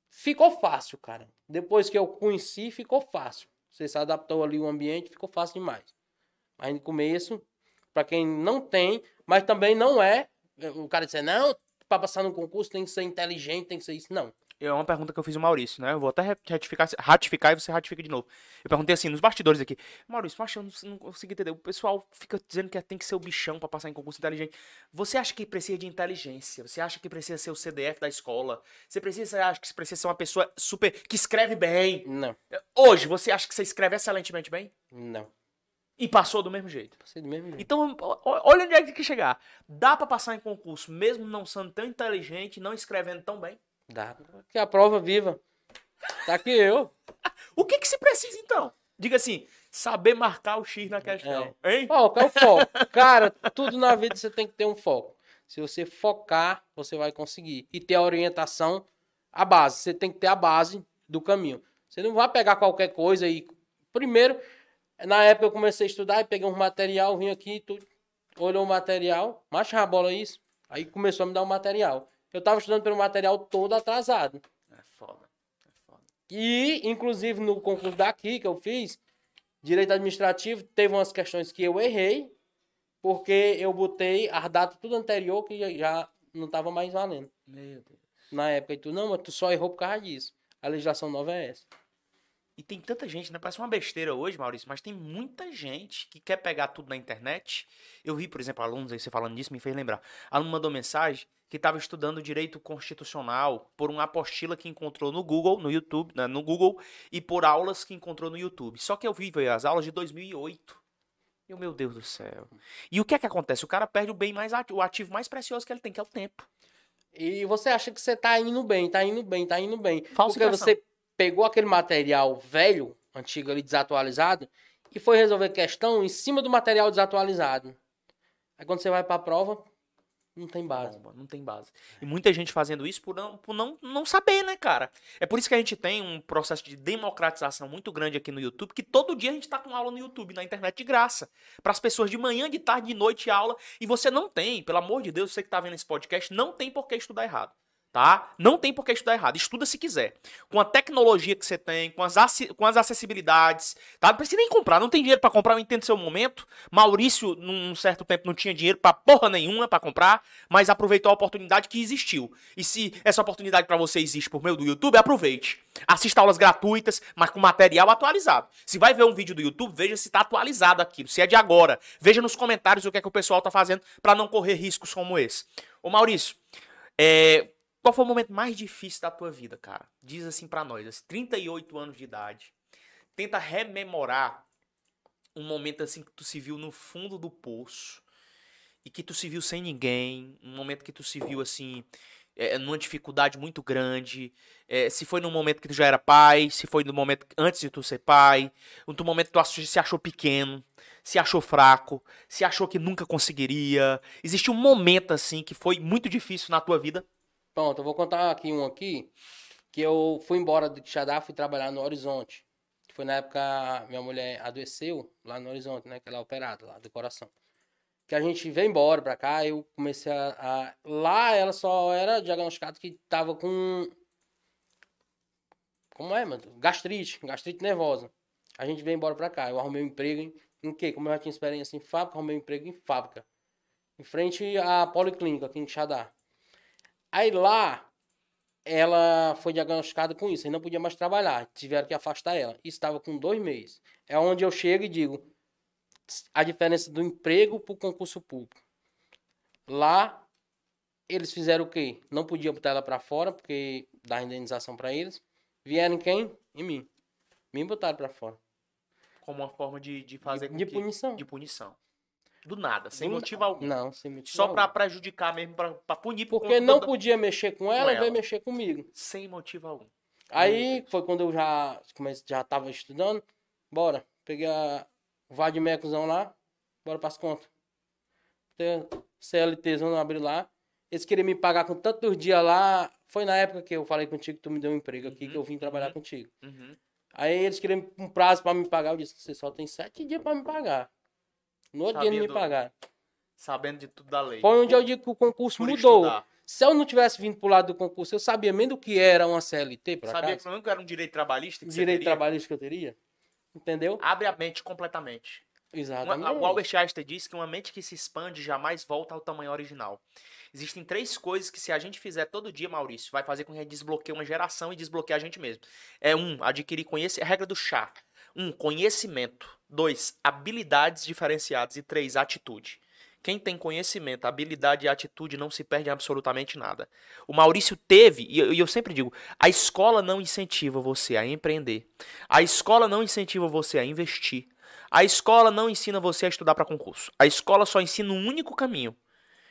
Ficou fácil, cara. Depois que eu conheci, ficou fácil. Você se adaptou ali o ambiente, ficou fácil demais. Mas no começo, pra quem não tem, mas também não é, o cara dizer, não, pra passar no concurso tem que ser inteligente, tem que ser isso. Não. É uma pergunta que eu fiz ao Maurício, né? Eu vou até retificar, ratificar e você ratifica de novo. Eu perguntei assim, nos bastidores aqui. Maurício, mas eu não, não consigo entender. O pessoal fica dizendo que tem que ser o bichão pra passar em concurso inteligente. Você acha que precisa de inteligência? Você acha que precisa ser o CDF da escola? Você precisa, você acha que precisa ser uma pessoa super. que escreve bem? Não. Hoje, você acha que você escreve excelentemente bem? Não. E passou do mesmo jeito. Passei do mesmo jeito. Então, olha onde é que tem que chegar. Dá pra passar em concurso, mesmo não sendo tão inteligente, não escrevendo tão bem? Dá. Que a prova viva. Tá aqui eu. *laughs* O que que se precisa, então? Diga assim, saber marcar o X na questão. Hein? Foco, é o foco. *laughs* Cara, tudo na vida você tem que ter um foco. Se você focar, você vai conseguir. E ter a orientação, a base. Você tem que ter a base do caminho. Você não vai pegar qualquer coisa e. Primeiro, na época eu comecei a estudar e peguei um material, vim aqui, tudo, olhou o material, marcha a bola isso. Aí começou a me dar o material. Eu tava estudando pelo material todo atrasado. É foda. É foda. E, inclusive, no concurso daqui que eu fiz, direito administrativo, teve umas questões que eu errei, porque eu botei as datas tudo anterior que já- já não tava mais valendo. Meu Deus. Na época, e tu, não, mas tu só errou por causa disso. A legislação nova é essa. E tem tanta gente, né? Parece uma besteira hoje, Maurício, mas tem muita gente que quer pegar tudo na internet. Eu vi, por exemplo, alunos aí, você falando disso, me fez lembrar. Aluno mandou mensagem que estava estudando direito constitucional por uma apostila que encontrou no Google, no YouTube, né, no Google, e por aulas que encontrou no YouTube. Só que eu vi veio as aulas de 2008. E meu Deus do céu. E o que é que acontece? O cara perde o bem mais ati- o ativo mais precioso que ele tem, que é o tempo. E você acha que você tá indo bem, tá indo bem, tá indo bem. Porque você pegou aquele material velho, antigo ali, desatualizado, e foi resolver questão em cima do material desatualizado. Aí quando você vai pra prova, não tem base. Bomba, não tem base. E muita gente fazendo isso por, não, por não, não saber, né, cara? É por isso que a gente tem um processo de democratização muito grande aqui no YouTube, que todo dia a gente tá com aula no YouTube, na internet de graça. Para as pessoas de manhã, de tarde, de noite aula. E você não tem, pelo amor de Deus, você que tá vendo esse podcast, não tem por que estudar errado. Tá? Não tem por que estudar errado. Estuda se quiser. Com a tecnologia que você tem, com as, com as acessibilidades, tá? Não precisa nem comprar, não tem dinheiro pra comprar, eu entendo seu momento. Maurício, num certo tempo, não tinha dinheiro pra porra nenhuma pra comprar, mas aproveitou a oportunidade que existiu. E se essa oportunidade pra você existe por meio do YouTube, aproveite. Assista aulas gratuitas, mas com material atualizado. Se vai ver um vídeo do YouTube, veja se tá atualizado aquilo, se é de agora. Veja nos comentários o que é que o pessoal tá fazendo pra não correr riscos como esse. Ô Maurício, é, qual foi o momento mais difícil da tua vida, cara? Diz assim pra nós, assim, 38 anos de idade. Tenta rememorar um momento assim que tu se viu no fundo do poço e que tu se viu sem ninguém, um momento que tu se viu assim é, numa dificuldade muito grande. é, se foi no momento que tu já era pai, se foi no momento antes de tu ser pai, no momento que tu se achou pequeno, se achou fraco, se achou que nunca conseguiria. Existe um momento assim que foi muito difícil na tua vida. Pronto, eu vou contar aqui um aqui, que eu fui embora de Quixadá, fui trabalhar no Horizonte. Foi na época minha mulher adoeceu lá no Horizonte, né? Que ela é operada lá do coração. Que a gente veio embora pra cá, eu comecei a, a- Lá ela só era diagnosticada que tava com. Como é, mano? Gastrite, gastrite nervosa. A gente veio embora pra cá. Eu arrumei um emprego em, em quê? Como eu já tinha experiência em fábrica, arrumei um emprego em fábrica. Em frente à Policlínica, aqui em Quixadá. Aí lá, ela foi diagnosticada com isso, e não podia mais trabalhar, tiveram que afastar ela. Estava com dois meses. É onde eu chego e digo a diferença do emprego para o concurso público. Lá, eles fizeram o quê? Não podia botar ela para fora, porque dá indenização para eles. Vieram em quem? Em mim. Me botaram para fora. Como uma forma de, de fazer De, de punição. de punição. Do nada, sem Do motivo na- algum. Não, sem motivo Só pra prejudicar mesmo, pra, pra punir. por Porque não podia mexer com ela, Com ela. veio mexer comigo. Sem motivo algum. Aí foi quando eu já comecei, já tava estudando. Bora. Peguei a, o Vadmecozão lá. Bora pras contas. CLTzão abriu lá. Eles queriam me pagar com tantos dias lá. Foi na época que eu falei contigo que tu me deu um emprego aqui, Uhum, que eu vim trabalhar uhum. contigo. Uhum. Aí eles queriam um prazo pra me pagar. Eu disse, você só tem sete dias pra me pagar. No outro dia não me do- pagaram. Sabendo de tudo da lei. Foi onde eu digo que o concurso Por mudou. estudar. Se eu não tivesse vindo pro lado do concurso, eu sabia mesmo do que era uma CLT, por Sabia que acaso? não era um direito trabalhista? Que você Direito teria? trabalhista que eu teria. Entendeu? Abre a mente completamente. Uma- Exatamente. o Albert Einstein disse que uma mente que se expande jamais volta ao tamanho original. Existem três coisas que se a gente fizer todo dia, Maurício, vai fazer com que a gente desbloqueie uma geração e desbloqueie a gente mesmo. É um, adquirir conhecimento, regra do chá. Um, conhecimento. Dois, habilidades diferenciadas. E três, atitude. Quem tem conhecimento, habilidade e atitude não se perde absolutamente nada. O Maurício teve, e eu sempre digo, a escola não incentiva você a empreender. A escola não incentiva você a investir. A escola não ensina você a estudar para concurso. A escola só ensina um único caminho.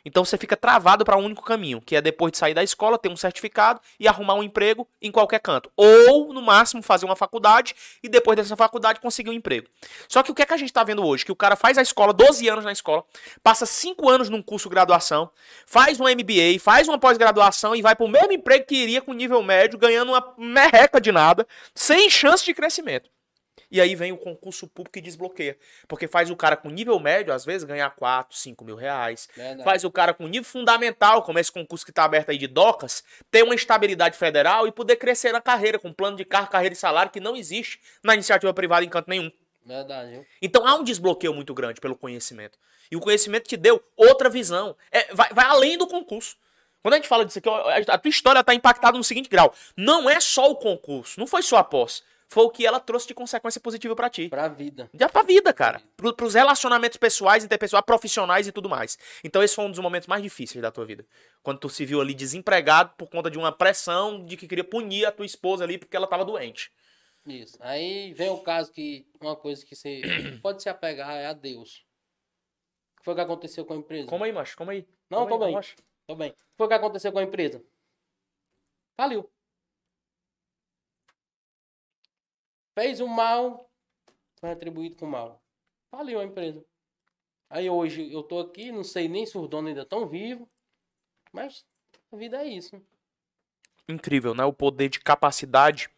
Então você fica travado para um único caminho, que é depois de sair da escola, ter um certificado e arrumar um emprego em qualquer canto. Ou, no máximo, fazer uma faculdade e depois dessa faculdade conseguir um emprego. Só que o que é que a gente está vendo hoje? Que o cara faz a escola, 12 anos na escola, passa 5 anos num curso de graduação, faz um MBA, faz uma pós-graduação e vai para o mesmo emprego que iria com nível médio, ganhando uma merreca de nada, sem chance de crescimento. E aí vem o concurso público e desbloqueia. Porque faz o cara com nível médio, às vezes, ganhar 4, 5 mil reais. Verdade. Faz o cara com nível fundamental, como esse concurso que está aberto aí de DOCAS, ter uma estabilidade federal e poder crescer na carreira, com plano de carro, carreira e salário que não existe na iniciativa privada em canto nenhum. Verdade. Então há um desbloqueio muito grande pelo conhecimento. E o conhecimento te deu outra visão. É, vai, vai além do concurso. Quando a gente fala disso aqui, a tua história está impactada no seguinte grau. Não é só o concurso, não foi só a posse foi o que ela trouxe de consequência positiva para ti. Pra vida. Já pra vida, cara. Pro, pros relacionamentos pessoais, interpessoais, profissionais e tudo mais. Então esse foi um dos momentos mais difíceis da tua vida. Quando tu se viu ali desempregado por conta de uma pressão de que queria punir a tua esposa ali porque ela tava doente. Isso. Aí vem o caso que uma coisa que você *clears throat* pode se apegar é a Deus. O que foi que aconteceu com a empresa? Como aí, macho? Como aí? Não, Como tô aí, bem. Tô bem. O que foi que aconteceu com a empresa? Faliu. Fez o mal, foi retribuído com mal. Faliu a empresa. Aí hoje eu tô aqui, não sei nem se os donos ainda estão vivos, mas a vida é isso. Incrível, né? O poder de capacidade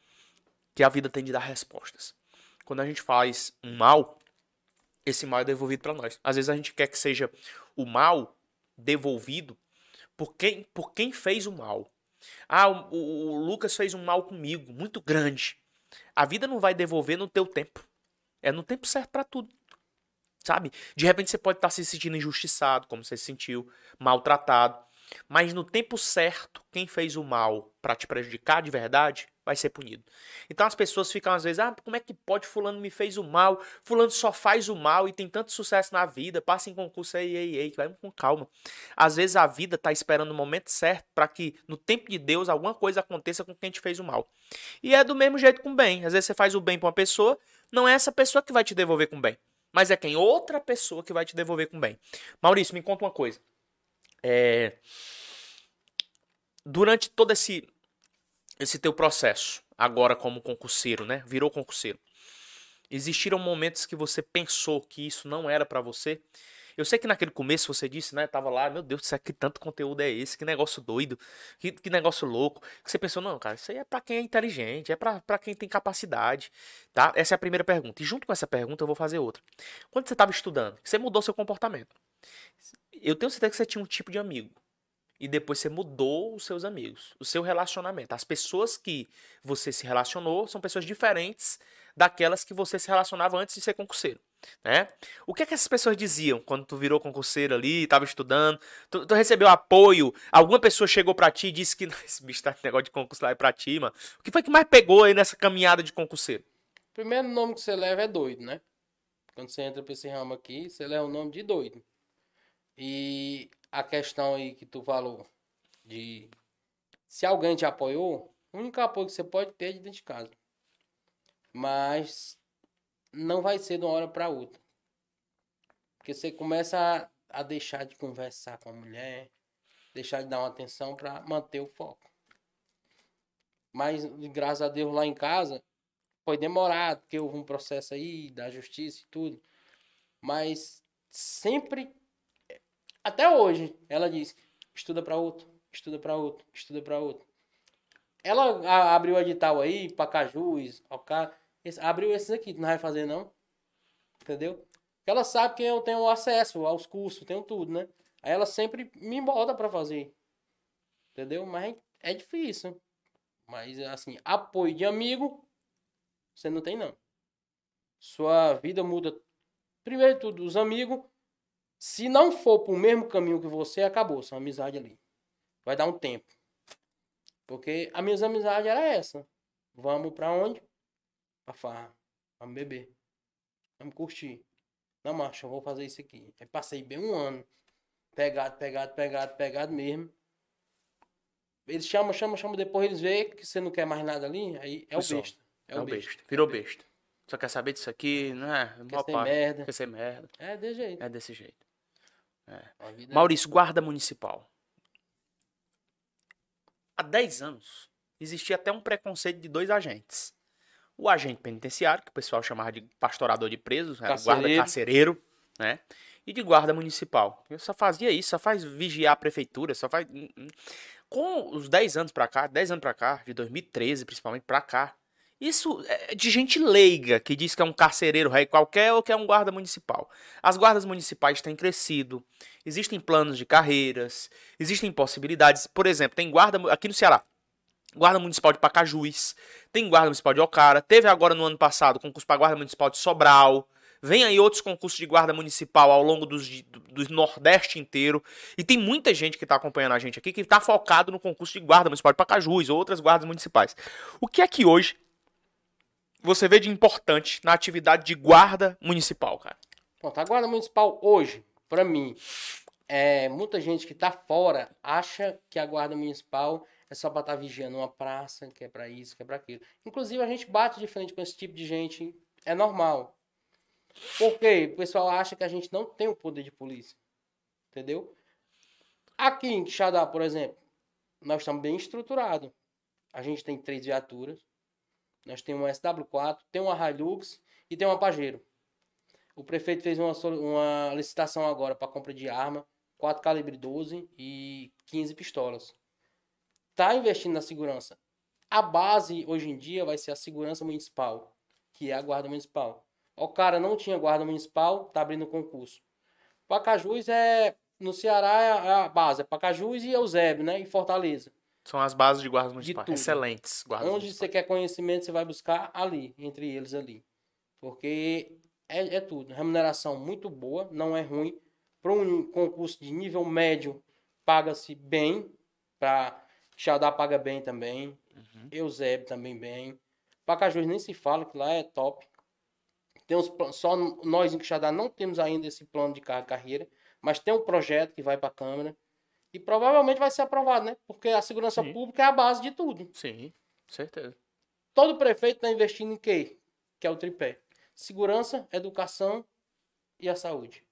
que a vida tem de dar respostas. Quando a gente faz um mal, esse mal é devolvido para nós. Às vezes a gente quer que seja o mal devolvido por quem, por quem fez o mal. Ah, o, o, o Lucas fez um mal comigo, muito grande. A vida não vai devolver no teu tempo. É no tempo certo para tudo. Sabe? De repente você pode estar tá se sentindo injustiçado, como você se sentiu, maltratado. Mas no tempo certo, quem fez o mal para te prejudicar de verdade vai ser punido. Então as pessoas ficam às vezes, ah, como é que pode? Fulano me fez o mal, Fulano só faz o mal e tem tanto sucesso na vida, passa em concurso, ei, ei, ei, vai com calma. Às vezes a vida está esperando o momento certo para que no tempo de Deus alguma coisa aconteça com quem te fez o mal. E é do mesmo jeito com o bem. Às vezes você faz o bem para uma pessoa, não é essa pessoa que vai te devolver com bem, mas é quem? Outra pessoa que vai te devolver com bem. Maurício, me conta uma coisa. É... Durante todo esse esse teu processo, agora como concurseiro, né? Virou concurseiro. Existiram momentos que você pensou que isso não era para você? Eu sei que naquele começo você disse, né? Tava lá, meu Deus, que tanto conteúdo é esse? Que negócio doido, que, que negócio louco. Que você pensou, não, cara, isso aí é para quem é inteligente, é para quem tem capacidade, tá? Essa é a primeira pergunta. E junto com essa pergunta eu vou fazer outra. Quando você estava estudando, você mudou seu comportamento. Eu tenho certeza que você tinha um tipo de amigo e depois você mudou os seus amigos, o seu relacionamento. As pessoas que você se relacionou são pessoas diferentes daquelas que você se relacionava antes de ser concurseiro. Né? O que, é que essas pessoas diziam quando tu virou concurseiro ali, estava estudando? Tu, tu, recebeu apoio? Alguma pessoa chegou para ti e disse que *laughs* esse bicho tá negócio de concurso lá é pra ti, mano? O que foi que mais pegou aí nessa caminhada de concurseiro? Primeiro nome que você leva é doido, né? Quando você entra pra esse ramo aqui, você leva o nome de doido. E a questão aí que tu falou de se alguém te apoiou, o único apoio que você pode ter é de dentro de casa. Mas não vai ser de uma hora para outra. Porque você começa a, a, deixar de conversar com a mulher, deixar de dar uma atenção para manter o foco. Mas graças a Deus lá em casa foi demorado, porque houve um processo aí da justiça e tudo. Mas sempre até hoje, ela diz: estuda para outro, estuda para outro, estuda para outro. Ela abriu o edital aí, Pacajus, Ocar, abriu esses aqui, não vai fazer não. Entendeu? Ela sabe que eu tenho acesso aos cursos, tenho tudo, né? Aí ela sempre me bota para fazer. Entendeu? Mas é difícil. Mas assim, apoio de amigo, você não tem não. Sua vida muda. Primeiro de tudo, os amigos se não for pro mesmo caminho que você, acabou sua amizade ali. Vai dar um tempo. Porque a minha amizade era essa. Vamos pra onde? Pra farra. Vamos beber. Vamos curtir. Não, macho, eu vou fazer isso aqui. Aí passei bem um ano. Pegado, pegado, pegado, pegado mesmo. Eles chamam, chamam, chamam, depois eles veem que você não quer mais nada ali, aí é o besta. É, é o besta. besta. Virou besta. Só quer saber disso aqui, não é? Quer ser pai. merda. Quer ser merda. É desse jeito. É desse jeito. A vida- Maurício, guarda municipal. Há 10 anos, existia até um preconceito de dois agentes. O agente penitenciário, que o pessoal chamava de pastorador de presos, era o guarda Carcereiro. carcereiro, né? E de guarda municipal. Eu só fazia isso, só faz vigiar a prefeitura, só faz... Com os 10 anos pra cá, 10 anos pra cá, de 2013 principalmente pra cá, isso é de gente leiga que diz que é um carcereiro rei qualquer ou que é um guarda municipal. As guardas municipais têm crescido, existem planos de carreiras, existem possibilidades. Por exemplo, tem guarda aqui no Ceará, guarda municipal de Pacajus, tem guarda municipal de Ocara, teve agora no ano passado concurso para guarda municipal de Sobral. Vem aí outros concursos de guarda municipal ao longo dos, do, do Nordeste inteiro. E tem muita gente que está acompanhando a gente aqui que está focado no concurso de guarda municipal de Pacajus ou outras guardas municipais. O que é que hoje você vê de importante na atividade de guarda municipal, cara? Pronto, a guarda municipal hoje, pra mim, é, muita gente que tá fora acha que a guarda municipal é só pra estar vigiando uma praça, que é pra isso, que é pra aquilo. Inclusive, a gente bate de frente com esse tipo de gente, é normal. Por quê? O pessoal acha que a gente não tem o poder de polícia. Entendeu? Aqui em Quixadá, por exemplo, nós estamos bem estruturados. A gente tem três viaturas. Nós temos uma SW4, tem uma Hilux e tem uma Pajero. O prefeito fez uma, uma licitação agora para compra de arma, 4 calibre 12 e 15 pistolas. Tá investindo na segurança. A base hoje em dia vai ser a segurança municipal, que é a guarda municipal. O cara não tinha guarda municipal, tá abrindo concurso. Pacajus é no Ceará é a- base, é Pacajus e Eusébio, né? E Fortaleza. São as bases de guardas municipais. tudo. Excelentes guardas Onde municipais. você quer conhecimento, você vai buscar ali, entre eles ali. Porque é, é tudo. Remuneração muito boa, não é ruim. Para um concurso de nível médio, paga-se bem. Para Xadá paga bem também. Eusébio também bem. Pacajus nem se fala, que lá é top. Tem uns, só nós em Quixadá não temos ainda esse plano de car- carreira, mas tem um projeto que vai para a Câmara. E provavelmente vai ser aprovado, né? Porque a segurança Sim. pública é a base de tudo. Sim, certeza. Todo prefeito está investindo em quê? Que é o tripé. Segurança, educação e a saúde.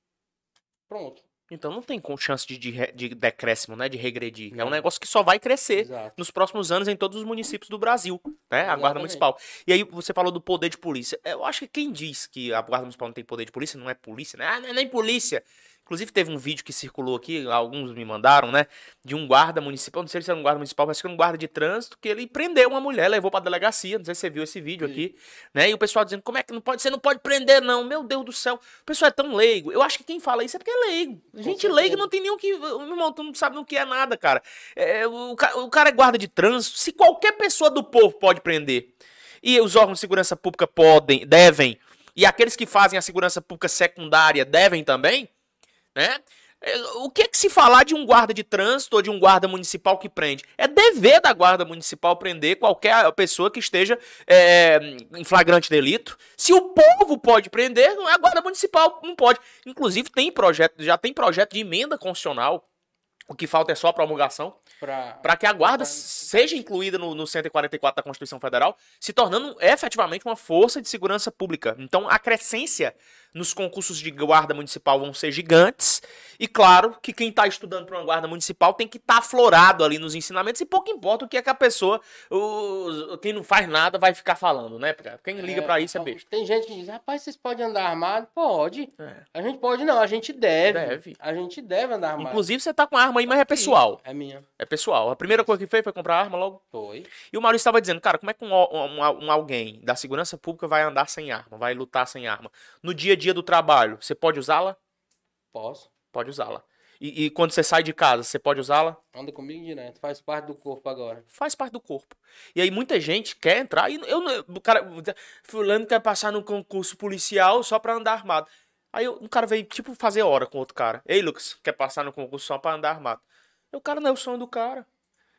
Pronto. Então não tem chance de, de, de decréscimo, né? De regredir. É um Não. negócio que só vai crescer Exato. nos próximos anos em todos os municípios do Brasil, né? A Guarda. Municipal. E aí você falou do poder de polícia. Eu acho que quem diz que a Guarda Municipal não tem poder de polícia não é polícia, né? Ah, não é nem polícia. Inclusive teve um vídeo que circulou aqui, alguns me mandaram, né? De um guarda municipal, não sei se era um guarda municipal, parece que era um guarda de trânsito, que ele prendeu uma mulher, levou pra delegacia, não sei se você viu esse vídeo Vi. aqui, né? E o pessoal dizendo, como é que não pode, você não pode prender não, meu Deus do céu. O pessoal é tão leigo. Eu acho que quem fala isso é porque é leigo. Gente leiga não tem nem o que, meu irmão, tu não sabe no que é nada, cara. É, o, ca- o cara é guarda de trânsito, se qualquer pessoa do povo pode prender, e os órgãos de segurança pública podem, devem, e aqueles que fazem a segurança pública secundária devem também, né? É, O que é que se falar de um guarda de trânsito ou de um guarda municipal que prende? É dever da guarda municipal prender qualquer pessoa que esteja é, em flagrante delito. Se o povo pode prender, a guarda municipal não pode. Inclusive tem projeto, já tem projeto de emenda constitucional. O que falta é só a promulgação para que a guarda Pra- seja incluída no, no 144 da Constituição Federal, se tornando efetivamente uma força de segurança pública. Então, a crescência nos concursos de guarda municipal vão ser gigantes. E claro que quem está estudando para uma guarda municipal tem que estar aflorado ali nos ensinamentos e pouco importa o que é que a pessoa, o, quem não faz nada, vai ficar falando, né? Quem liga É, para isso é então, besta. Tem gente que diz, rapaz, vocês podem andar armado? Pode. É. A gente pode não, a gente deve. Deve. A gente deve andar armado. Inclusive, você tá com a arma aí, mas é pessoal. É minha. É pessoal. A primeira coisa que fez foi comprar arma logo. Foi. E o Maurício estava dizendo, cara, como é que um, um- um alguém da segurança pública vai andar sem arma, vai lutar sem arma? No dia a dia do trabalho, você pode usá-la? Posso. Pode usá-la. E, e quando você sai de casa, você pode usá-la? Anda comigo direto. Faz parte do corpo agora. Faz parte do corpo. E aí muita gente quer entrar e eu não- o cara fulano quer passar no concurso policial só pra andar armado. Aí eu- um cara veio tipo fazer hora com outro cara. Ei, Lucas, quer passar no concurso só pra andar armado? O cara não é o sonho do cara.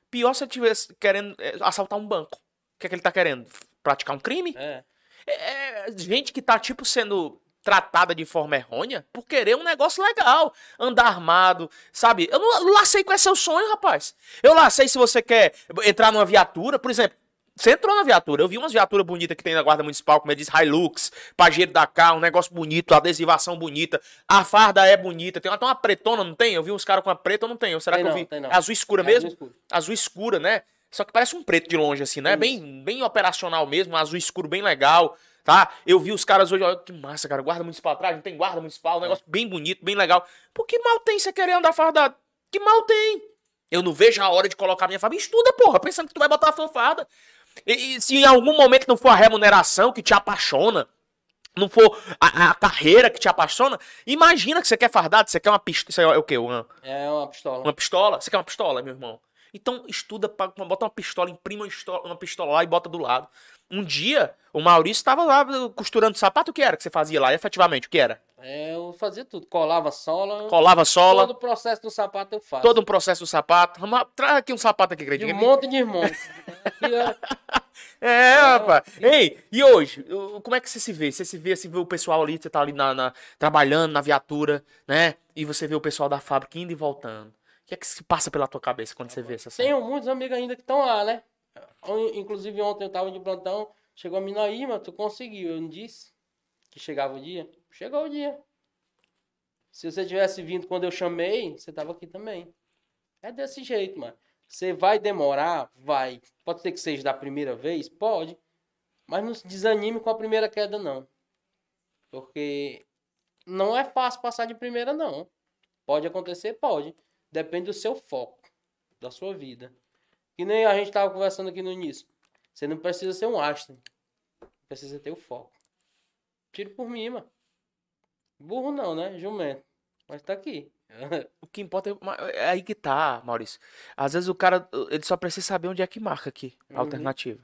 Pior se ele tivesse querendo é, assaltar um banco. O que é que ele tá querendo? Praticar um crime? É. É, é gente que tá, tipo, sendo tratada de forma errônea por querer um negócio legal. Andar armado, sabe? Eu não, sei qual é seu sonho, rapaz. Eu lá sei se você quer entrar numa viatura, por exemplo. Você entrou na viatura. Eu vi umas viaturas bonitas que tem na Guarda Municipal, como é diz, Hilux, Pajero da Car, um negócio bonito, adesivação bonita. A farda é bonita. Tem até uma pretona, não tem? Eu vi uns caras com a preta, não tem? Ou será Tem que não, eu vi? tem não. Azul escura É mesmo? azul escuro. Azul escura, né? Só que parece um preto de longe, assim, né? Isso. Bem, bem operacional mesmo, azul escuro bem legal, tá? Eu vi os caras hoje, olha que massa, cara. Guarda Municipal atrás, não tem guarda municipal, um negócio bem bonito, bem legal. Por que mal tem você querer andar fardado? Que mal tem? Eu não vejo a hora de colocar minha farda. Estuda, porra, pensando que tu vai botar a sua farda. E, e se em algum momento não for a remuneração que te apaixona, não for a, a carreira que te apaixona, imagina que você quer fardado, você quer uma pistola. Isso é o quê? Uma, É uma pistola. uma pistola? Você quer uma pistola, meu irmão? Então estuda, bota uma pistola, imprima uma pistola, uma pistola lá e bota do lado. Um dia, o Maurício estava lá costurando sapato. O que era que você fazia lá, efetivamente? O que era? É, eu fazia tudo. Colava sola. Colava sola, Todo o processo do sapato eu faço. todo um processo do sapato. Traz aqui um sapato aqui, De Gredinho. monte de ó. *laughs* É, rapaz. Ei, e hoje? o- Como é que você se vê? Você se vê, assim, vê o pessoal ali, você tá ali na, na- trabalhando na viatura, né? E você vê o pessoal da fábrica indo e voltando. O que é que se passa pela tua cabeça quando você vê essa cena? Tenho muitos amigos ainda que estão lá, né? Inclusive ontem eu tava de plantão, chegou a mina aí, mas tu conseguiu. Eu não disse que chegava o dia. Chegou o dia. Se você tivesse vindo quando eu chamei, você tava aqui também. É desse jeito, mano. Você vai demorar? Vai. Pode ser que seja da primeira vez? Pode. Mas não se desanime com a primeira queda, não. Porque não é fácil passar de primeira, não. Pode acontecer? Pode. Depende do seu foco, da sua vida. Que nem a gente tava conversando aqui no início. Você não precisa ser um Einstein. Precisa ter o foco. Tiro por mim, mano. Burro não, né? Jumento. Mas tá aqui. *laughs* O que importa é, é aí que tá, Maurício. Às vezes o cara, ele só precisa saber onde é que marca aqui, a Uhum. alternativa.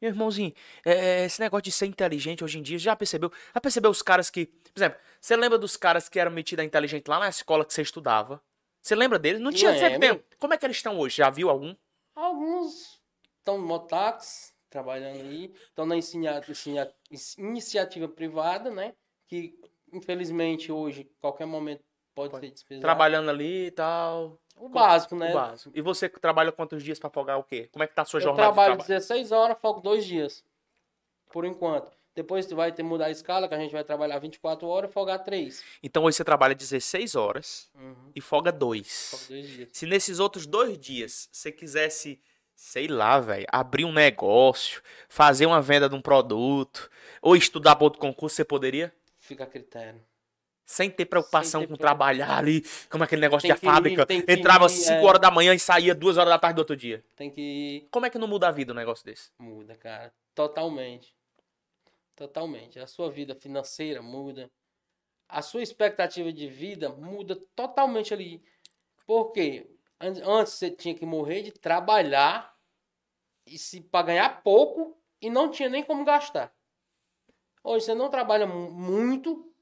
Meu irmãozinho, é, é, esse negócio de ser inteligente hoje em dia, já percebeu? Já percebeu os caras que, por exemplo, você lembra dos caras que eram metidos a inteligente lá na escola que você estudava? Você lembra deles? Não tinha Lembro. tempo. Como é que eles estão hoje? Já viu algum? Alguns estão no motax, trabalhando aí. Estão na inicia- inicia- iniciativa privada, né? Que, infelizmente, hoje, qualquer momento, pode, Pode. ser despesado. Trabalhando ali e tal. O básico, né? O básico. E você trabalha quantos dias pra folgar o quê? Como é que tá a sua Eu jornada trabalho de trabalho? 16 horas, folgo dois dias. Por enquanto. Depois tu vai ter mudar a escala, que a gente vai trabalhar 24 horas e folgar 3. Então hoje você trabalha 16 horas Uhum. e folga 2. Folgo dois dias. Se nesses outros dois dias você quisesse, sei lá, velho, abrir um negócio, fazer uma venda de um produto, ou estudar para outro concurso, você poderia? Fica a critério. Sem ter preocupação Sem ter com trabalhar ali, como aquele negócio Tem de ir, fábrica. que Entrava ir, às 5 é. horas da manhã e saía 2 horas da tarde do outro dia. Tem que Como é que não muda a vida um negócio desse? Muda, cara. Totalmente. Totalmente. A sua vida financeira muda. A sua expectativa de vida muda totalmente ali. Por quê? An- Antes você tinha que morrer de trabalhar e se para ganhar pouco e não tinha nem como gastar. Hoje você não trabalha mu- muito,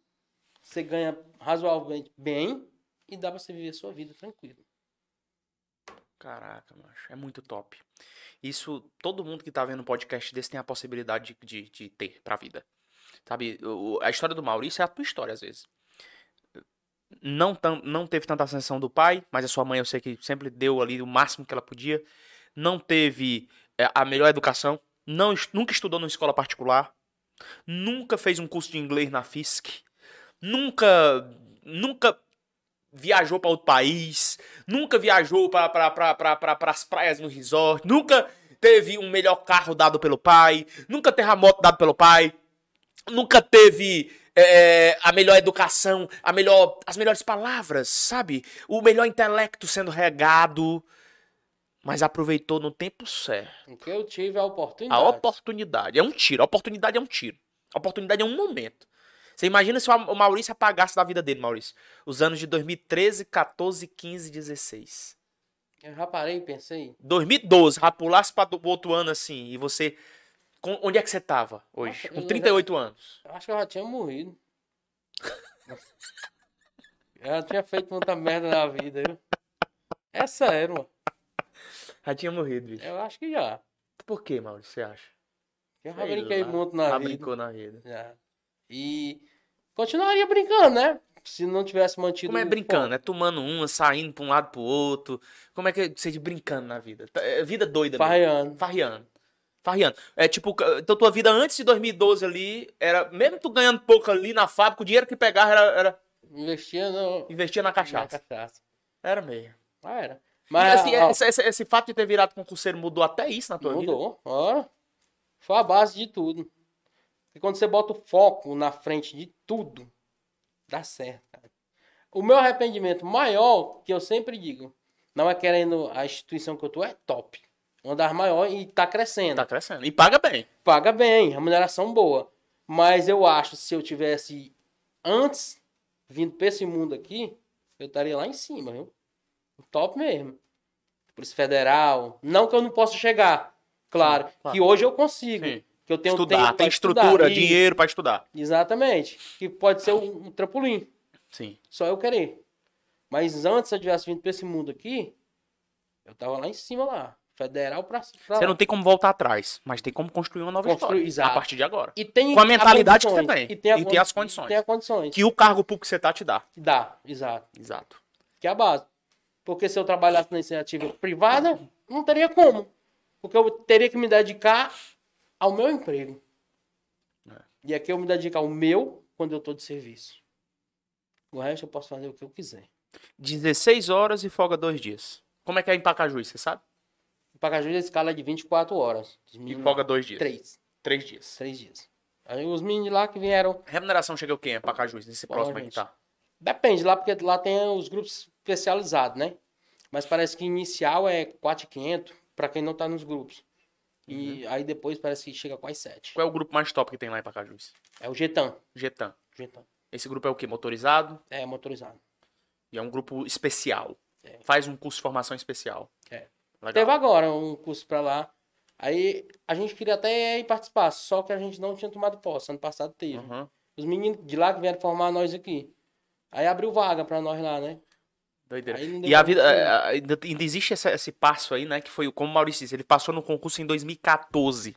você ganha razoavelmente bem e dá pra você viver a sua vida tranquilo. Caraca, macho, é muito top. Isso, todo mundo que tá vendo um podcast desse tem a possibilidade de, de, de ter pra vida. Sabe, o- a história do Maurício é a tua história, às vezes. Não, tam, não teve tanta ascensão do pai, mas a sua mãe eu sei que sempre deu ali o máximo que ela podia. Não teve é, a melhor educação. Não, nunca estudou numa escola particular. Nunca fez um curso de inglês na FISC. Nunca, nunca viajou para outro país, nunca viajou para pra, as praias no resort, nunca teve um melhor carro dado pelo pai, nunca teve a moto dado pelo pai, nunca teve é, a melhor educação, a melhor, as melhores palavras, sabe? O melhor intelecto sendo regado, mas aproveitou no tempo certo. O que eu tive é a A oportunidade. oportunidade é um tiro, a oportunidade é um tiro. A oportunidade é um momento. Você imagina se o Maurício apagasse da vida dele, Maurício. Os anos de 2013, 14, 15, 16. Eu já parei e pensei. 2012, já pulasse para o outro ano assim, e você. com- onde é que você tava hoje? Nossa, Com eu 38 anos. Eu acho que eu já tinha morrido. *laughs* eu já tinha feito muita merda na vida, viu? É sério, mano. Já tinha morrido, bicho. Eu acho que já. Por que, Maurício, você acha? Eu já Sei brinquei lá. muito na Já vida. brincou na vida. Já. E continuaria brincando, né? Se não tivesse mantido. Como é brincando? É tomando uma, saindo pra um lado pro outro. Como é que você de brincando na vida? Tá- É vida doida mesmo. Farreando. Farreando. Farriando. É tipo, então tua vida antes de 2012 ali, era, mesmo tu ganhando pouco ali na fábrica, o dinheiro que pegava era, era Investia no, investia na cachaça. na cachaça. Era meio. Ah, era. Mas, assim, ó, esse, esse- esse fato de ter virado concurseiro mudou até isso na tua vida? mudou. Foi a base de tudo. Porque quando você bota o foco na frente de tudo, dá certo, cara. O meu arrependimento maior, que eu sempre digo, não é querendo a instituição que eu tô, é top. Uma das maiores e tá crescendo. Tá crescendo. E paga bem. paga bem, remuneração boa. Mas eu acho se eu tivesse antes vindo pra esse mundo aqui, eu estaria lá em cima, viu? Top mesmo. Polícia Federal. Não que eu não possa chegar. Claro, Sim, claro. que hoje eu consigo. Sim. Que eu tenho estudar, tempo tem estrutura, estudar. Dinheiro pra estudar. Exatamente. Que pode ser um, um trampolim. Sim. Só eu querer. Mas antes, se eu tivesse vindo pra esse mundo aqui, eu tava lá em cima lá. Federal pra Você não tem como voltar atrás, mas tem como construir uma nova Construir, história. exato. A partir de agora. E tem Com a mentalidade que você tem. E tem, a E tem as condições. Tem as condições. Que o cargo público que você tá te dá. Dá, exato. Exato. Que é a base. Porque se eu trabalhasse na iniciativa privada, não teria como. Porque eu teria que me dedicar ao meu emprego. É. E aqui eu me dedico ao meu quando eu tô de serviço. O resto eu posso fazer o que eu quiser. 16 horas e folga dois dias. Como é que é em Pacajus, você sabe? O Pacaju a escala é de 24 horas. E folga dois dias. Três. Três dias. Três dias. Aí os meninos de lá que vieram. Remuneração chega o quê em Pacajus, nesse Bom, próximo aí que gente. tá? Depende lá, porque lá tem os grupos especializados, né? Mas parece que inicial é 4,500 para quem não tá nos grupos. E aí depois parece que chega quase 7. Qual é o grupo mais top que tem lá em Pacajus? É o Getan. Getan. Getan. Esse grupo é o quê? Motorizado? É motorizado. E é um grupo especial. É. Faz um curso de formação especial. É. Legal. Teve agora um curso pra lá. Aí a gente queria até ir participar, só que a gente não tinha tomado posse. Ano passado teve. Uhum. Os meninos de lá que vieram formar nós aqui. Aí abriu vaga pra nós lá, né? Doideira. E a vida. é, Ainda, ainda existe esse, esse passo aí, né? Que foi como o Maurício disse, ele passou no concurso em 2014.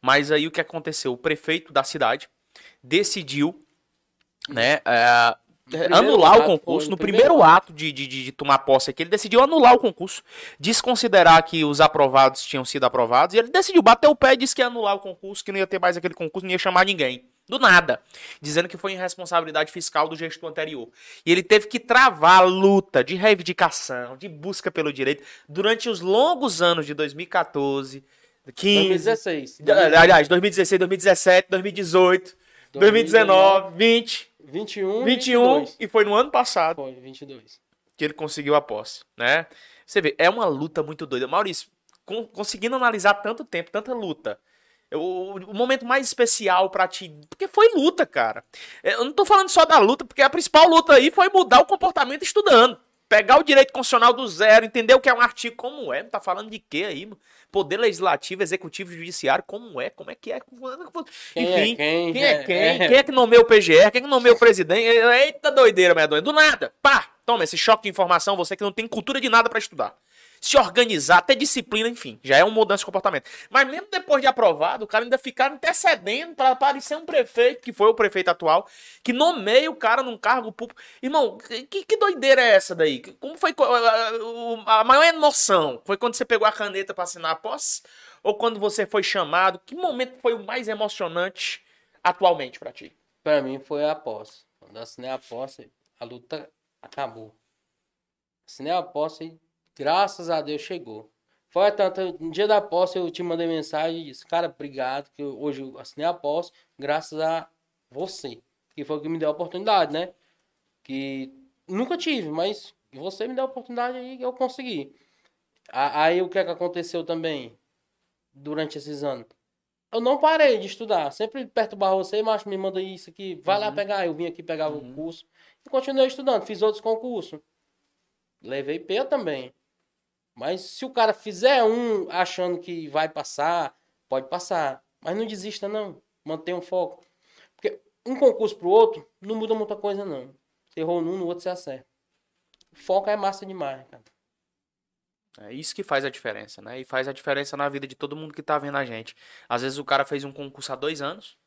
Mas aí o que aconteceu? O prefeito da cidade decidiu, né? é, anular o concurso. foi No primeiro primeiro ato de, de, de- de tomar posse aqui, ele decidiu anular o concurso, desconsiderar que os aprovados tinham sido aprovados, e ele decidiu bater o pé e disse que ia anular o concurso, que não ia ter mais aquele concurso, não ia chamar ninguém. Do nada. Dizendo que foi irresponsabilidade fiscal do gestor anterior. E ele teve que travar a luta de reivindicação, de busca pelo direito, durante os longos anos de 2014, 15, 2016. de- aliás, 2016, 2017, 2018, 2019, 20, 21, 21 22. e foi no ano passado Foi, 22. que ele conseguiu a posse, né? Você vê, é uma luta muito doida. Maurício, con- conseguindo analisar tanto tempo, tanta luta, o, o momento mais especial pra ti, porque foi luta, cara. Eu não tô falando só da luta, porque a principal luta aí foi mudar o comportamento estudando. Pegar o direito constitucional do zero, entender o que é um artigo, como é, tá falando de quê aí, mano? Poder legislativo, executivo, judiciário, como é, como é que é. Quem Enfim, é quem? quem é quem? Quem é que nomeou o PGR? Quem é que nomeou o presidente? Eita doideira, medonha. Do nada. Pá! Toma esse choque de informação, você que não tem cultura de nada pra estudar. Se organizar, ter disciplina, enfim. Já é uma mudança de comportamento. Mas mesmo depois de aprovado, o cara ainda ficar antecedendo pra parecer um prefeito, que foi o prefeito atual, que nomeia o cara num cargo público. Irmão, que, que doideira é essa daí? Como foi a, a- maior emoção? Foi quando você pegou a caneta pra assinar a posse? Ou quando você foi chamado? Que momento foi o mais emocionante atualmente pra ti? Pra mim foi a posse. Quando eu assinei a posse, a luta acabou. Assinei a posse e graças a Deus chegou. Foi tanto, no dia da posse eu te mandei mensagem e disse, cara, obrigado, que hoje eu assinei a posse, graças a você. Que foi o que me deu a oportunidade, né? Que nunca tive, mas você me deu a oportunidade e eu consegui. Aí o que é que aconteceu também durante esses anos? Eu não parei de estudar. Sempre perturbava você, mas me manda isso aqui, vai lá Uhum. pegar. Eu vim aqui pegar Uhum. o curso. E continuei estudando. Fiz outros concursos. Levei P também. Mas se o cara fizer um achando que vai passar, pode passar. Mas não desista, não. Mantenha um foco. Porque um concurso pro outro não muda muita coisa, não. Você errou num, no outro você acerta. O foco é massa demais, cara. É isso que faz a diferença, né? E faz a diferença na vida de todo mundo que tá vendo a gente. Às vezes o cara fez um concurso há dois anos,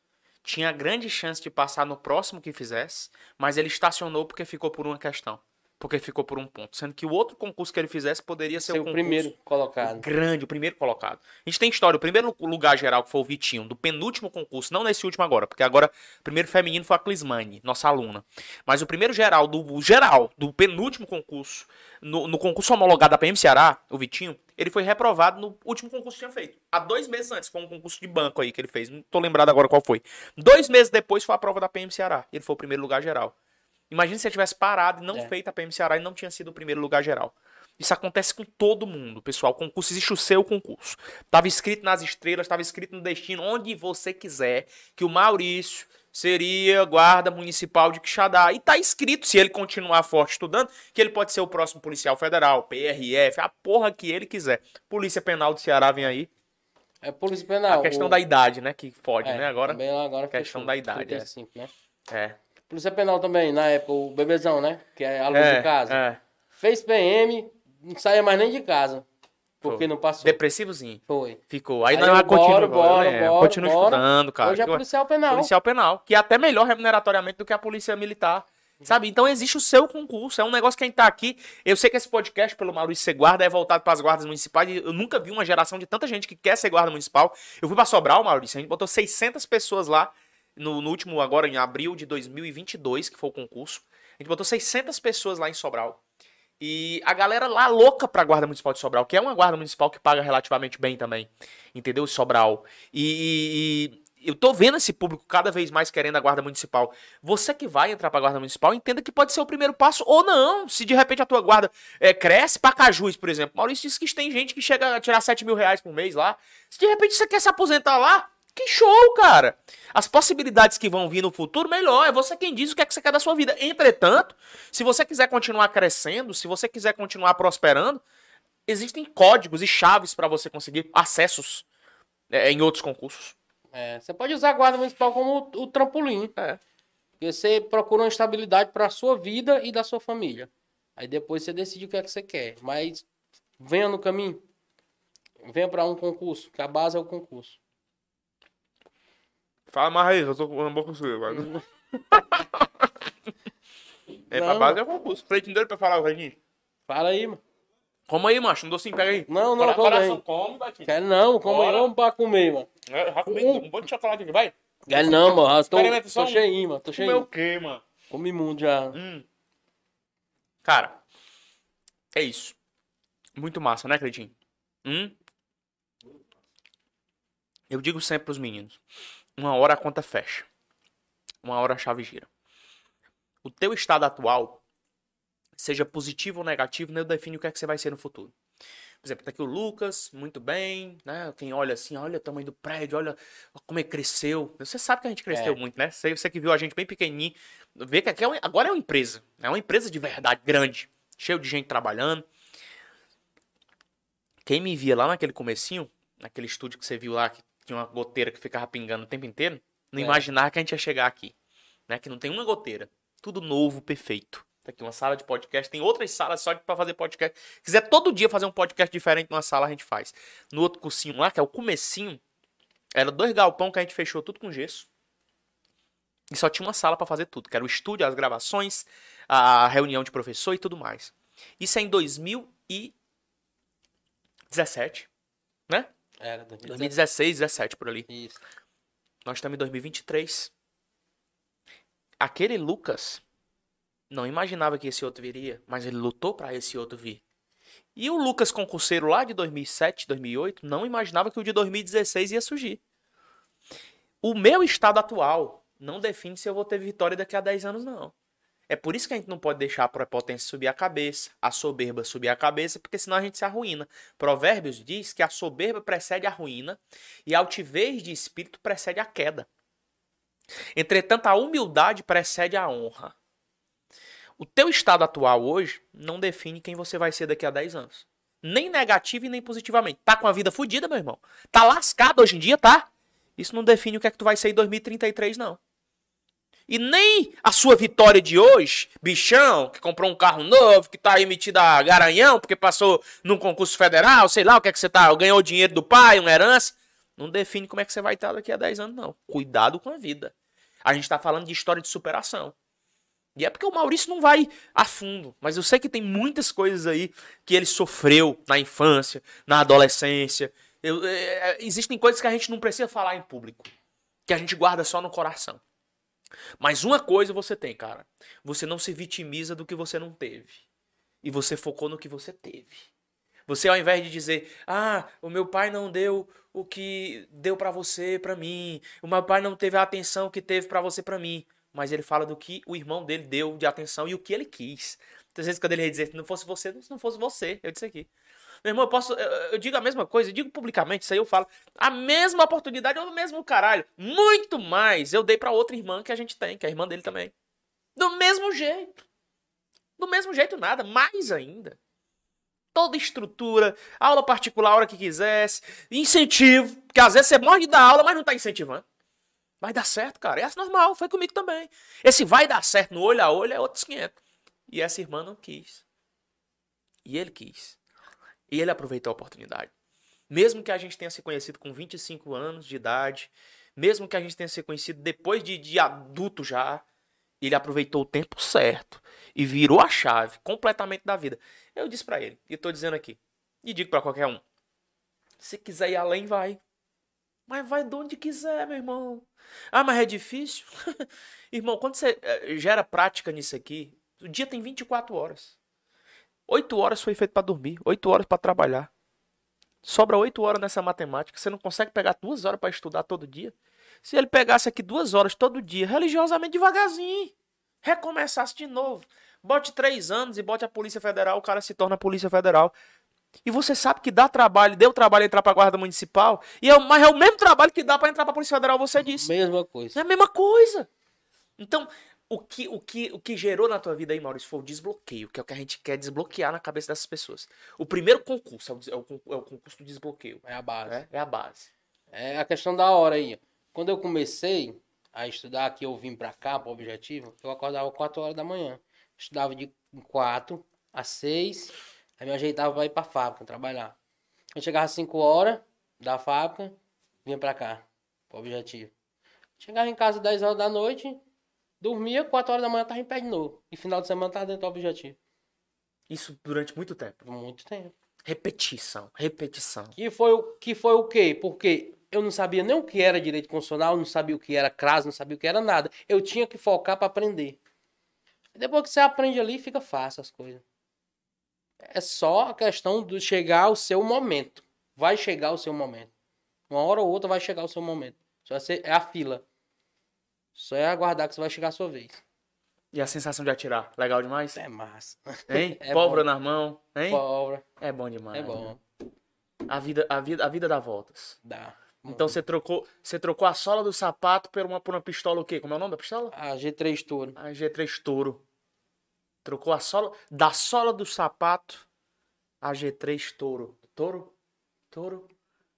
tinha grande chance de passar no próximo que fizesse, mas ele estacionou porque ficou por uma questão. Porque ficou por um ponto. Sendo que o outro concurso que ele fizesse poderia ser, Ser o o primeiro colocado. grande, o primeiro colocado. A gente tem história, o primeiro lugar geral que foi o Vitinho, do penúltimo concurso, não nesse último agora, porque agora o primeiro feminino foi a Clismane, nossa aluna. Mas o primeiro geral, do geral, do penúltimo concurso, no, no concurso homologado da PM Ceará, o Vitinho, ele foi reprovado no último concurso que tinha feito. Há dois meses antes, foi um concurso de banco aí que ele fez, não tô lembrado agora qual foi. Dois meses depois foi a prova da PM Ceará, ele foi o primeiro lugar geral. Imagina se ele tivesse parado e não É. feito a PM Ceará e não tinha sido o primeiro lugar geral. Isso acontece com todo mundo, pessoal. O concurso existe o seu concurso. Tava escrito nas estrelas, tava escrito no destino, onde você quiser, que o Maurício seria guarda municipal de Quixadá. E tá escrito, se ele continuar forte estudando, que ele pode ser o próximo policial federal, PRF, a porra que ele quiser. Polícia Penal do Ceará vem aí. É Polícia Penal. a questão o- da idade, né, que fode, é, né, agora. também agora questão da idade, é. 35, né? É. Polícia Penal também, na época, o bebezão, né? Que é a luz É, de casa. é. Fez PM, não saía mais nem de casa. Porque Foi. não passou. Depressivozinho. Foi. Ficou. Aí, Aí não, ela continua. bora, bora, né? bora, continua bora. estudando, cara. Hoje é policial penal. policial penal, que é até melhor remuneratoriamente do que a polícia militar. Sabe? Então existe o seu concurso. É um negócio que a gente tá aqui. Eu sei que esse podcast, pelo Maurício ser guarda, é voltado para as guardas municipais. Eu nunca vi uma geração de tanta gente que quer ser guarda municipal. Eu fui pra Sobral, Maurício. A gente botou 600 pessoas lá no, no último, agora em abril de 2022, que foi o concurso. A gente botou 600 pessoas lá em Sobral. E a galera lá louca pra Guarda Municipal de Sobral, que é uma guarda municipal que paga relativamente bem também. Entendeu? Sobral. E, e- e eu tô vendo esse público cada vez mais querendo a Guarda Municipal. Você que vai entrar pra Guarda Municipal, entenda que pode ser o primeiro passo ou não. Se de repente a tua guarda é, cresce, Pacajus, por exemplo. Maurício disse que tem gente que chega a tirar 7 mil reais por mês lá. Se de repente você quer se aposentar lá, que show, cara! As possibilidades que vão vir no futuro, melhor. É você quem diz o que é que você quer da sua vida. Entretanto, se você quiser continuar crescendo, se você quiser continuar prosperando, existem códigos e chaves para você conseguir acessos é, em outros concursos. É, você pode usar a guarda municipal como o, o trampolim. É. Porque você procura uma estabilidade para a sua vida e da sua família. Aí depois você decide o que é que você quer. Mas venha no caminho. Venha para um concurso, que a base é o concurso. Fala mais aí, eu tô com boca com você, mano. É, pra Não. base é o concurso. Falei dele pra falar, Vaguinho. Fala aí, mano. Como aí, macho? Um docinho, pega aí. Não, não, Cora- come coração, aí. come, Vaguinho. Quer não, como Bora. vamos pra comer, mano. É, já comi um monte de chocolate aqui, vai. Quer não, mano. Eu Tô, Experimenta só tô um. cheinho, mano. Tô Comer o cheinho. quê, mano? Comi muito já. Hum. Cara, é isso. Muito massa, né, Cleitinho? Hum? Eu digo sempre pros meninos: uma hora a conta fecha, uma hora a chave gira. O teu estado atual, seja positivo ou negativo, não define o que é que você vai ser no futuro. Por exemplo, tá aqui o Lucas, muito bem, né? Quem olha assim, olha o tamanho do prédio, olha como ele cresceu. Você sabe que a gente cresceu É. muito, né? Você, você que viu a gente bem pequenininho, vê que aqui é uma- agora é uma empresa. É uma empresa de verdade, grande, cheio de gente trabalhando. Quem me via lá naquele comecinho, naquele estúdio que você viu lá, que tinha uma goteira que ficava pingando o tempo inteiro, não É. imaginava que a gente ia chegar aqui. Né? Que não tem uma goteira. Tudo novo, perfeito. Tá aqui uma sala de podcast. Tem outras salas só para fazer podcast. Se quiser todo dia fazer um podcast diferente numa sala, a gente faz. No outro cursinho lá, que é o comecinho, era dois galpão que a gente fechou tudo com gesso. E só tinha uma sala para fazer tudo, que era o estúdio, as gravações, a reunião de professor e tudo mais. Isso é em 2017, né? Era 2017. 2016, 17 por ali. Isso. Nós estamos em 2023. Aquele Lucas não imaginava que esse outro viria, mas ele lutou para esse outro vir. E o Lucas concurseiro lá de 2007, 2008, não imaginava que o de 2016 ia surgir. O meu estado atual não define se eu vou ter vitória daqui a 10 anos, não. É por isso que a gente não pode deixar a prepotência subir a cabeça, a soberba subir a cabeça, porque senão a gente se arruína. Provérbios diz que a soberba precede a ruína e a altivez de espírito precede a queda. Entretanto, a humildade precede a honra. O teu estado atual hoje não define quem você vai ser daqui a 10 anos. Nem negativo e nem positivamente. Tá com a vida fodida, meu irmão. Tá lascado hoje em dia, tá? Isso não define o que é que tu vai ser em 2033, não. E nem a sua vitória de hoje, bichão, que comprou um carro novo, que tá aí metido a garanhão, porque passou num concurso federal, sei lá o que é que você tá, ganhou dinheiro do pai, uma herança, não define como é que você vai estar daqui a 10 anos, não. Cuidado com a vida. A gente tá falando de história de superação. E é porque o Maurício não vai a fundo, mas eu sei que tem muitas coisas aí que ele sofreu na infância, na adolescência. Eu, é, é existem coisas que a gente não precisa falar em público, que a gente guarda só no coração. Mas uma coisa você tem, cara. Você não se vitimiza do que você não teve. E você focou no que você teve. Você ao invés de dizer: "Ah, o meu pai não deu o que deu para você, para mim. O meu pai não teve a atenção que teve para você, para mim." Mas ele fala do que o irmão dele deu de atenção e o que ele quis. Às vezes quando ele dizer, se não fosse você, se não fosse você, eu disse aqui. Meu irmão, eu posso. Eu, eu, digo a mesma coisa, eu digo publicamente, isso aí eu falo. A mesma oportunidade, ou o mesmo caralho. Muito mais eu dei para outra irmã que a gente tem, que é a irmã dele também. Do mesmo jeito. Do mesmo jeito, nada. Mais ainda. Toda estrutura, aula particular a hora que quisesse, incentivo. Porque às vezes você morre de dar aula, mas não tá incentivando. Vai dar certo, cara. É normal, foi comigo também. Esse vai dar certo no olho a olho é outros 500. E essa irmã não quis. E ele quis. E ele aproveitou a oportunidade. Mesmo que a gente tenha se conhecido com 25 anos de idade, mesmo que a gente tenha se conhecido depois de, de adulto já, ele aproveitou o tempo certo e virou a chave completamente da vida. Eu disse para ele, e estou dizendo aqui, e digo para qualquer um: se quiser ir além, vai. Mas vai de onde quiser, meu irmão. Ah, mas é difícil? *laughs* irmão, quando você eh, gera prática nisso aqui, o dia tem 24 horas. Oito horas foi feito para dormir, oito horas para trabalhar. Sobra oito horas nessa matemática. Você não consegue pegar duas horas para estudar todo dia? Se ele pegasse aqui duas horas todo dia, religiosamente devagarzinho, recomeçasse de novo, bote três anos e bote a Polícia Federal, o cara se torna Polícia Federal. E você sabe que dá trabalho, deu trabalho entrar para a Guarda Municipal, e é, mas é o mesmo trabalho que dá para entrar para a Polícia Federal, você disse. Mesma coisa. É a mesma coisa. Então, o que, o, que, o que gerou na tua vida aí, Maurício, foi o desbloqueio, que é o que a gente quer desbloquear na cabeça dessas pessoas. O primeiro concurso é o, é o, é o concurso do desbloqueio. É a base. É, é, a base. É a questão da hora aí. Quando eu comecei a estudar, que eu vim pra cá, pro objetivo, eu acordava 4 horas da manhã. Estudava de 4 a 6, aí me ajeitava pra ir pra fábrica, trabalhar. Eu chegava às 5 horas da fábrica, vinha pra cá, pro objetivo. Chegava em casa às 10 horas da noite, Dormia, 4 horas da manhã tava em pé de novo. E final de semana tava dentro do objetivo. Isso durante muito tempo. Muito tempo. Repetição, repetição. Que foi o que foi o quê? Porque eu não sabia nem o que era direito constitucional, não sabia o que era CRAS, não sabia o que era nada. Eu tinha que focar para aprender. Depois que você aprende ali, fica fácil as coisas. É só a questão de chegar ao seu momento. Vai chegar o seu momento. Uma hora ou outra vai chegar o seu momento. Só é a fila. Só é aguardar que você vai chegar a sua vez. E a sensação de atirar? Legal demais? É massa. Hein? *laughs* É Pólvora bom. nas mãos, hein? Pólvora. É bom demais. É bom. Né? A vida, a vida, a vida dá voltas. Dá. Então você trocou, você trocou a sola do sapato por uma, por uma pistola o quê? Como é o nome da pistola? A G3 Toro. A G3 Toro. Trocou a sola da sola do sapato a G3 Toro. Toro? Toro?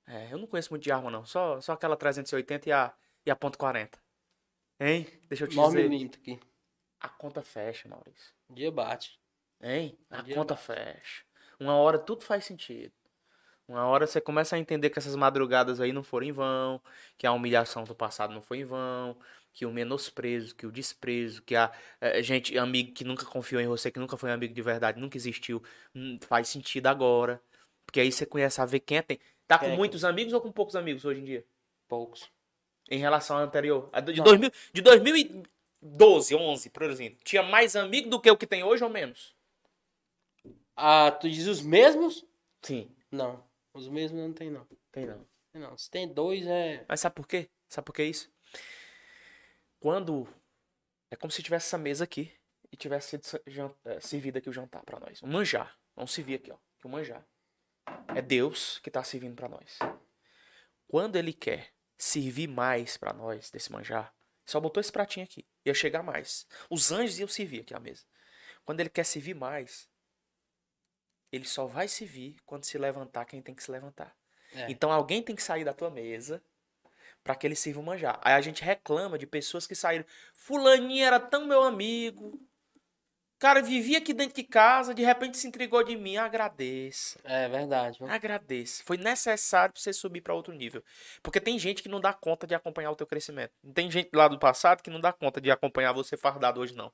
É, eu não conheço muito de arma não, só só aquela 380 e a e a ponto .40. Hein? Deixa eu te 9 dizer. milímetros aqui. A conta fecha, Maurício. O dia bate. Hein? A conta bate. fecha. Uma hora tudo faz sentido. Uma hora você começa a entender que essas madrugadas aí não foram em vão, que a humilhação do passado não foi em vão, que o menosprezo, que o desprezo, que a é, gente, amigo que nunca confiou em você, que nunca foi um amigo de verdade, nunca existiu, hum, faz sentido agora. Porque aí você conhece a ver quem é tem. Tá com é, muitos amigos ou com poucos amigos hoje em dia? Poucos. Em relação ao anterior. De, 2000, de 2012, 11, por exemplo. Tinha mais amigo do que o que tem hoje ou menos? Ah, tu diz os mesmos? Sim. Não. Os mesmos não tem, não. Tem não. Tem não. Se tem dois, é. Mas sabe por quê? Sabe por que isso? Quando. É como se tivesse essa mesa aqui e tivesse sido é, servido aqui o jantar para nós. Um manjar. Vamos servir aqui, ó. Que o manjar. É Deus que tá servindo para nós. Quando ele quer servir mais para nós desse manjar, só botou esse pratinho aqui. Ia chegar mais. Os anjos iam servir aqui à mesa. Quando ele quer servir mais, ele só vai servir quando se levantar quem tem que se levantar. É. Então alguém tem que sair da tua mesa para que ele sirva o manjar. Aí a gente reclama de pessoas que saíram. Fulaninho era tão meu amigo, Cara, vivia aqui dentro de casa, de repente se entregou de mim. Agradeça. É verdade. Agradeça. Foi necessário pra você subir para outro nível. Porque tem gente que não dá conta de acompanhar o teu crescimento. Tem gente lá do passado que não dá conta de acompanhar você fardado hoje, não.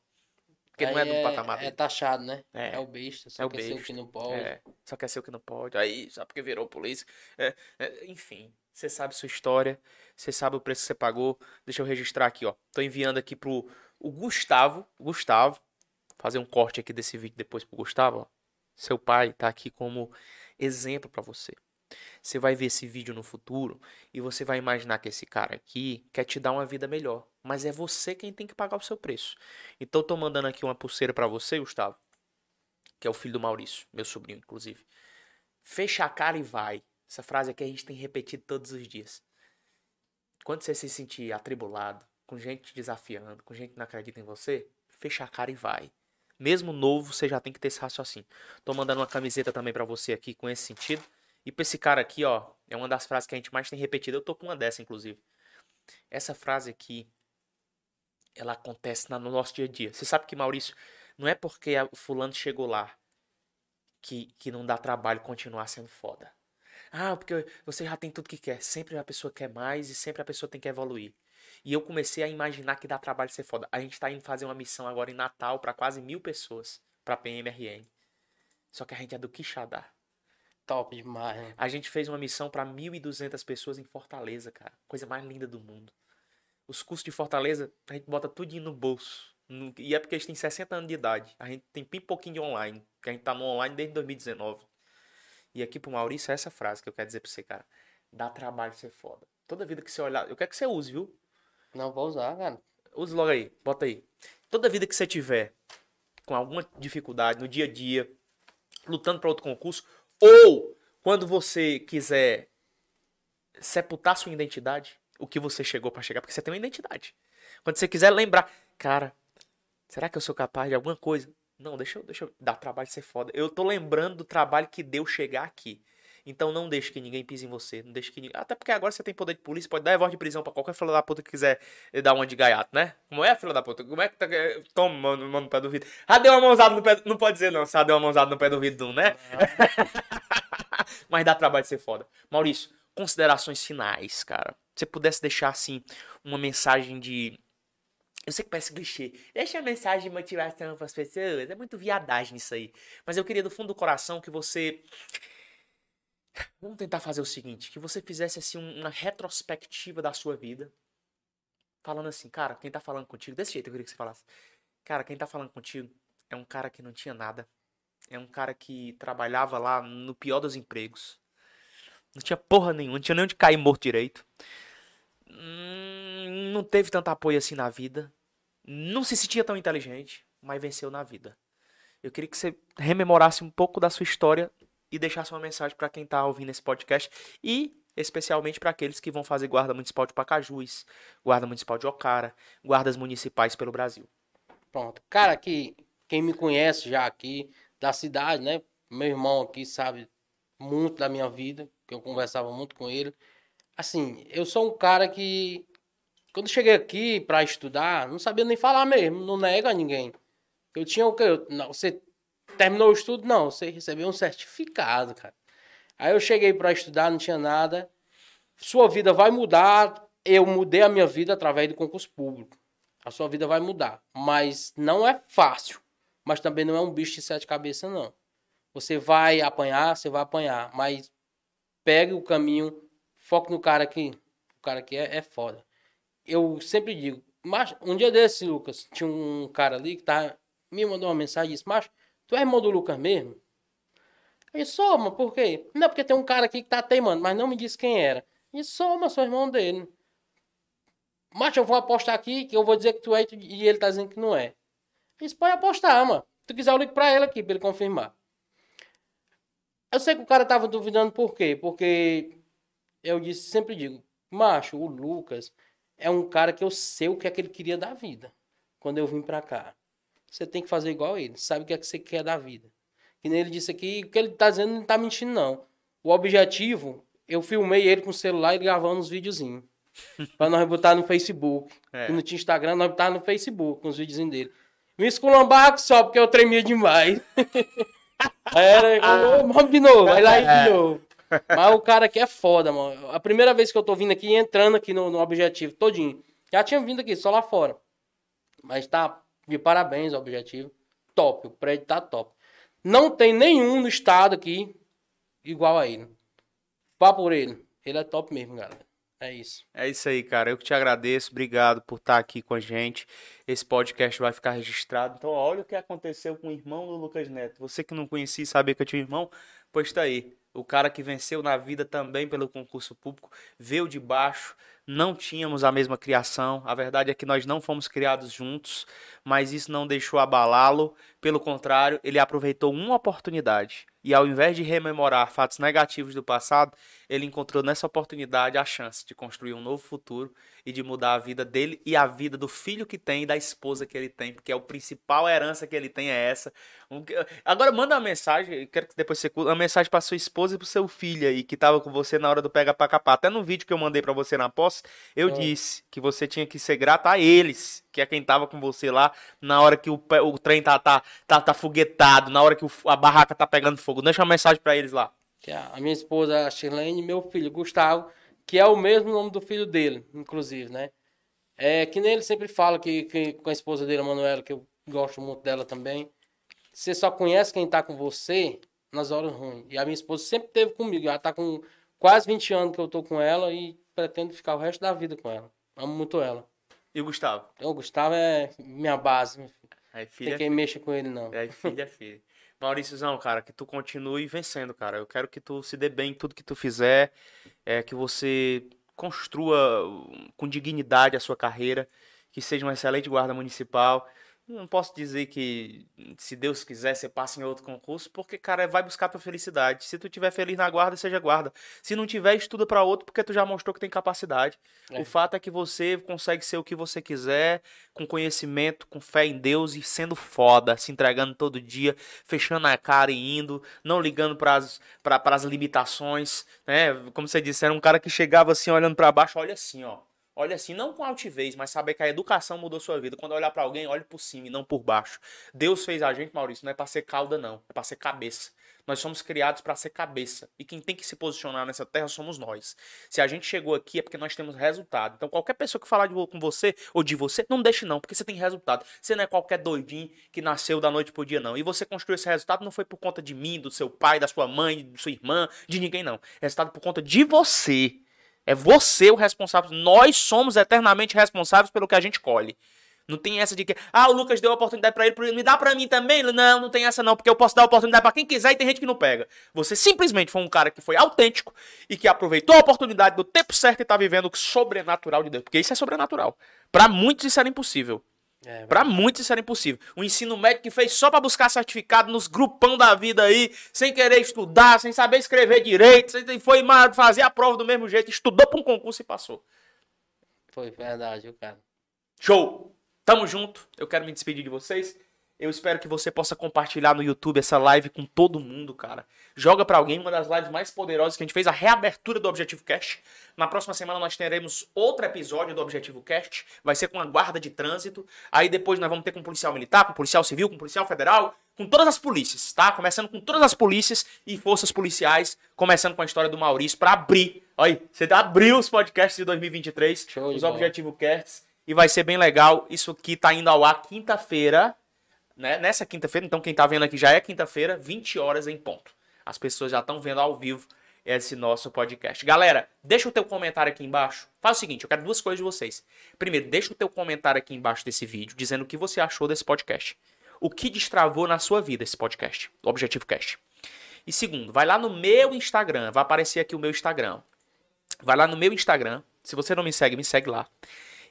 Porque não é Aí do patamar É dele. taxado, né? É. É, o besta, só É o quer ser o que não pode. É, só quer ser o que não pode. Aí, só porque virou polícia. É, é, enfim, você sabe sua história, você sabe o preço que você pagou. Deixa eu registrar aqui, ó. Tô enviando aqui pro o Gustavo. Gustavo, fazer um corte aqui desse vídeo depois pro Gustavo. Seu pai tá aqui como exemplo pra você. Você vai ver esse vídeo no futuro e você vai imaginar que esse cara aqui quer te dar uma vida melhor, mas é você quem tem que pagar o seu preço. Então eu tô mandando aqui uma pulseira pra você, Gustavo que é o filho do Maurício, meu sobrinho, inclusive. Fecha a cara e vai. Essa frase aqui a gente tem repetido todos os dias. Quando você se sentir atribulado, com gente te desafiando, com gente que não acredita em você, fecha a cara e vai. Mesmo novo, você já tem que ter esse raciocínio. Tô mandando uma camiseta também pra você aqui com esse sentido. E pra esse cara aqui, ó, é uma das frases que a gente mais tem repetido. Eu tô com uma dessa, inclusive. Essa frase aqui, ela acontece no nosso dia a dia. Você sabe que, Maurício, não é porque o fulano chegou lá que, que não dá trabalho continuar sendo foda. Ah, porque você já tem tudo que quer. Sempre a pessoa quer mais e sempre a pessoa tem que evoluir. E eu comecei a imaginar que dá trabalho ser foda. A gente tá indo fazer uma missão agora em Natal para quase mil pessoas, pra PMRN. Só que a gente é do Quixadá. Top demais, né? A gente fez uma missão para 1.200 pessoas em Fortaleza, cara. Coisa mais linda do mundo. Os custos de Fortaleza, a gente bota tudinho no bolso. E é porque a gente tem 60 anos de idade. A gente tem bem pouquinho de online. Que a gente tá no online desde 2019. E aqui pro Maurício é essa frase que eu quero dizer pra você, cara. Dá trabalho ser foda. Toda vida que você olhar. Eu quero que você use, viu? Não vou usar, cara. Use logo aí, bota aí. Toda vida que você tiver com alguma dificuldade no dia a dia, lutando para outro concurso, ou quando você quiser sepultar sua identidade, o que você chegou para chegar, porque você tem uma identidade. Quando você quiser lembrar, cara, será que eu sou capaz de alguma coisa? Não, deixa eu, deixa eu dar trabalho ser foda. Eu tô lembrando do trabalho que deu chegar aqui. Então não deixe que ninguém pise em você. Não deixe que ninguém... Até porque agora você tem poder de polícia, pode dar voz de prisão pra qualquer filho da puta que quiser dar uma de gaiato, né? Como é, filho da puta? Como é que tá. Toma, mano, mano, no pé do vidro. Ah, deu uma mãozada no pé. Não pode dizer não, se deu uma mãozada no pé do vidro, né? *laughs* Mas dá trabalho de ser foda. Maurício, considerações finais, cara. Se você pudesse deixar, assim, uma mensagem de. Eu sei que parece clichê. Deixa a mensagem de motivação pras pessoas. É muito viadagem isso aí. Mas eu queria do fundo do coração que você. Vamos tentar fazer o seguinte: que você fizesse assim um- uma retrospectiva da sua vida. Falando assim, cara, quem tá falando contigo, desse jeito eu queria que você falasse. Cara, quem tá falando contigo é um cara que não tinha nada. É um cara que trabalhava lá no pior dos empregos. Não tinha porra nenhuma, não tinha nem onde cair morto direito. Hum, Não teve tanto apoio assim na vida. Não se sentia tão inteligente, mas venceu na vida. Eu queria que você rememorasse um pouco da sua história e deixasse uma mensagem para quem tá ouvindo esse podcast e especialmente para aqueles que vão fazer guarda municipal de Pacajus, guarda municipal de Ocara, guardas municipais pelo Brasil. Pronto. Cara, que quem me conhece já aqui da cidade, né? Meu irmão aqui sabe muito da minha vida, que eu conversava muito com ele. Assim, eu sou um cara que quando cheguei aqui pra estudar, não sabia nem falar mesmo, não nega a ninguém. Eu tinha o quê? Eu- você terminou o estudo? Não, você recebeu um certificado, cara. Aí eu cheguei pra estudar, não tinha nada. Sua vida vai mudar. Eu mudei a minha vida através do concurso público. A sua vida vai mudar. Mas não é fácil. Mas também não é um bicho de sete cabeças, não. Você vai apanhar, você vai apanhar. Mas pegue o caminho, foque no cara que. O cara que é, é foda. Eu sempre digo, mas um dia desse, Lucas, tinha um cara ali que tá, me mandou uma mensagem e disse, macho, tu é irmão do Lucas mesmo? Eu sou, mas por quê? Não, porque tem um cara aqui que tá teimando, mas não me disse quem era. E sou, mas sou irmão dele. Macho, eu vou apostar aqui que eu vou dizer que tu é e ele tá dizendo que não é. Isso pode apostar, mano. Se tu quiser, eu ligo pra ele aqui pra ele confirmar. Eu sei que o cara tava duvidando por quê? Porque eu disse, sempre digo, macho, o Lucas é um cara que eu sei o que é que ele queria da vida. Quando eu vim pra cá. Você tem que fazer igual ele. Sabe o que é que você quer da vida. Que nem ele disse aqui, o que ele tá dizendo não tá mentindo, não. O objetivo, eu filmei ele com o celular e gravando uns videozinhos. *laughs* pra nós botar no Facebook. É. E não tinha Instagram, nós botar no Facebook com os videozinhos dele. Me esculambar só porque eu tremia demais. *laughs* Era, ô, vamos de novo, vai lá e de novo. Mas o cara aqui é foda, mano. A primeira vez que eu tô vindo aqui, entrando aqui no, no objetivo todinho. Já tinha vindo aqui, só lá fora. Mas tá de parabéns objetivo. Top, o prédio tá top. Não tem nenhum no estado aqui igual a ele. Vá por ele. Ele é top mesmo, galera. É isso. É isso aí, cara. Eu que te agradeço. Obrigado por estar aqui com a gente. Esse podcast vai ficar registrado. Então, olha o que aconteceu com o irmão do Lucas Neto. Você que não conhecia e sabia que eu tinha um irmão, pois tá aí. O cara que venceu na vida também pelo concurso público, veio de baixo, não tínhamos a mesma criação. A verdade é que nós não fomos criados juntos, mas isso não deixou abalá-lo. Pelo contrário, ele aproveitou uma oportunidade e, ao invés de rememorar fatos negativos do passado, ele encontrou nessa oportunidade a chance de construir um novo futuro e de mudar a vida dele e a vida do filho que tem e da esposa que ele tem, porque é o principal herança que ele tem é essa. Agora manda uma mensagem, quero que depois você uma mensagem para sua esposa e para seu filho aí que estava com você na hora do pega para capar. Até no vídeo que eu mandei para você na posse, eu é. disse que você tinha que ser grato a eles, que é quem tava com você lá na hora que o, o trem tá, tá, tá, tá foguetado, na hora que o, a barraca tá pegando fogo. Deixa uma mensagem para eles lá. A minha esposa, a Shirlene, e meu filho, Gustavo, que é o mesmo nome do filho dele, inclusive, né? É que nem ele sempre fala que, que com a esposa dele, a Manuela, que eu gosto muito dela também, você só conhece quem tá com você nas horas ruins. E a minha esposa sempre teve comigo. Ela tá com quase 20 anos que eu tô com ela e pretendo ficar o resto da vida com ela. Amo muito ela. E o Gustavo? O Gustavo é minha base. Aí, filha, Tem quem mexa com ele, não. É, filha, é filha. Mauríciozão, cara, que tu continue vencendo, cara. Eu quero que tu se dê bem em tudo que tu fizer, é, que você construa com dignidade a sua carreira, que seja um excelente guarda municipal. Não posso dizer que, se Deus quiser, você passe em outro concurso, porque, cara, vai buscar tua felicidade. Se tu tiver feliz na guarda, seja guarda. Se não tiver, estuda para outro, porque tu já mostrou que tem capacidade. É. O fato é que você consegue ser o que você quiser, com conhecimento, com fé em Deus e sendo foda, se entregando todo dia, fechando a cara e indo, não ligando para as limitações, né? Como você disse, era um cara que chegava assim, olhando para baixo, olha assim, ó Olha assim, não com altivez, mas saber que a educação mudou sua vida. Quando olhar para alguém, olhe por cima e não por baixo. Deus fez a gente, Maurício, não é para ser cauda, não. É para ser cabeça. Nós somos criados para ser cabeça. E quem tem que se posicionar nessa terra somos nós. Se a gente chegou aqui é porque nós temos resultado. Então, qualquer pessoa que falar de, com você ou de você, não deixe não, porque você tem resultado. Você não é qualquer doidinho que nasceu da noite pro dia, não. E você construiu esse resultado não foi por conta de mim, do seu pai, da sua mãe, da sua irmã, de ninguém, não. É resultado por conta de você. É você o responsável. Nós somos eternamente responsáveis pelo que a gente colhe. Não tem essa de que, ah, o Lucas deu a oportunidade para ele, me dá para mim também? Não, não tem essa não, porque eu posso dar a oportunidade para quem quiser e tem gente que não pega. Você simplesmente foi um cara que foi autêntico e que aproveitou a oportunidade do tempo certo e tá vivendo o sobrenatural de Deus, porque isso é sobrenatural. Para muitos isso era impossível. É, para muitos isso era impossível. O ensino médio que fez só para buscar certificado nos grupão da vida aí, sem querer estudar, sem saber escrever direito, sem, foi fazer a prova do mesmo jeito, estudou para um concurso e passou. Foi verdade, cara. Show! Tamo junto. Eu quero me despedir de vocês. Eu espero que você possa compartilhar no YouTube essa live com todo mundo, cara. Joga para alguém, uma das lives mais poderosas que a gente fez, a reabertura do Objetivo Cast. Na próxima semana nós teremos outro episódio do Objetivo Cast, vai ser com a guarda de trânsito. Aí depois nós vamos ter com policial militar, com policial civil, com policial federal, com todas as polícias, tá? Começando com todas as polícias e forças policiais, começando com a história do Maurício para abrir. Olha, você abriu os podcasts de 2023, Show os Objetivo Casts, e vai ser bem legal. Isso aqui tá indo ao ar quinta-feira, né? Nessa quinta-feira, então quem tá vendo aqui já é quinta-feira, 20 horas em ponto. As pessoas já estão vendo ao vivo esse nosso podcast. Galera, deixa o teu comentário aqui embaixo. Faz o seguinte, eu quero duas coisas de vocês. Primeiro, deixa o teu comentário aqui embaixo desse vídeo, dizendo o que você achou desse podcast. O que destravou na sua vida esse podcast, o Objetivo Cast. E segundo, vai lá no meu Instagram, vai aparecer aqui o meu Instagram. Vai lá no meu Instagram, se você não me segue, me segue lá.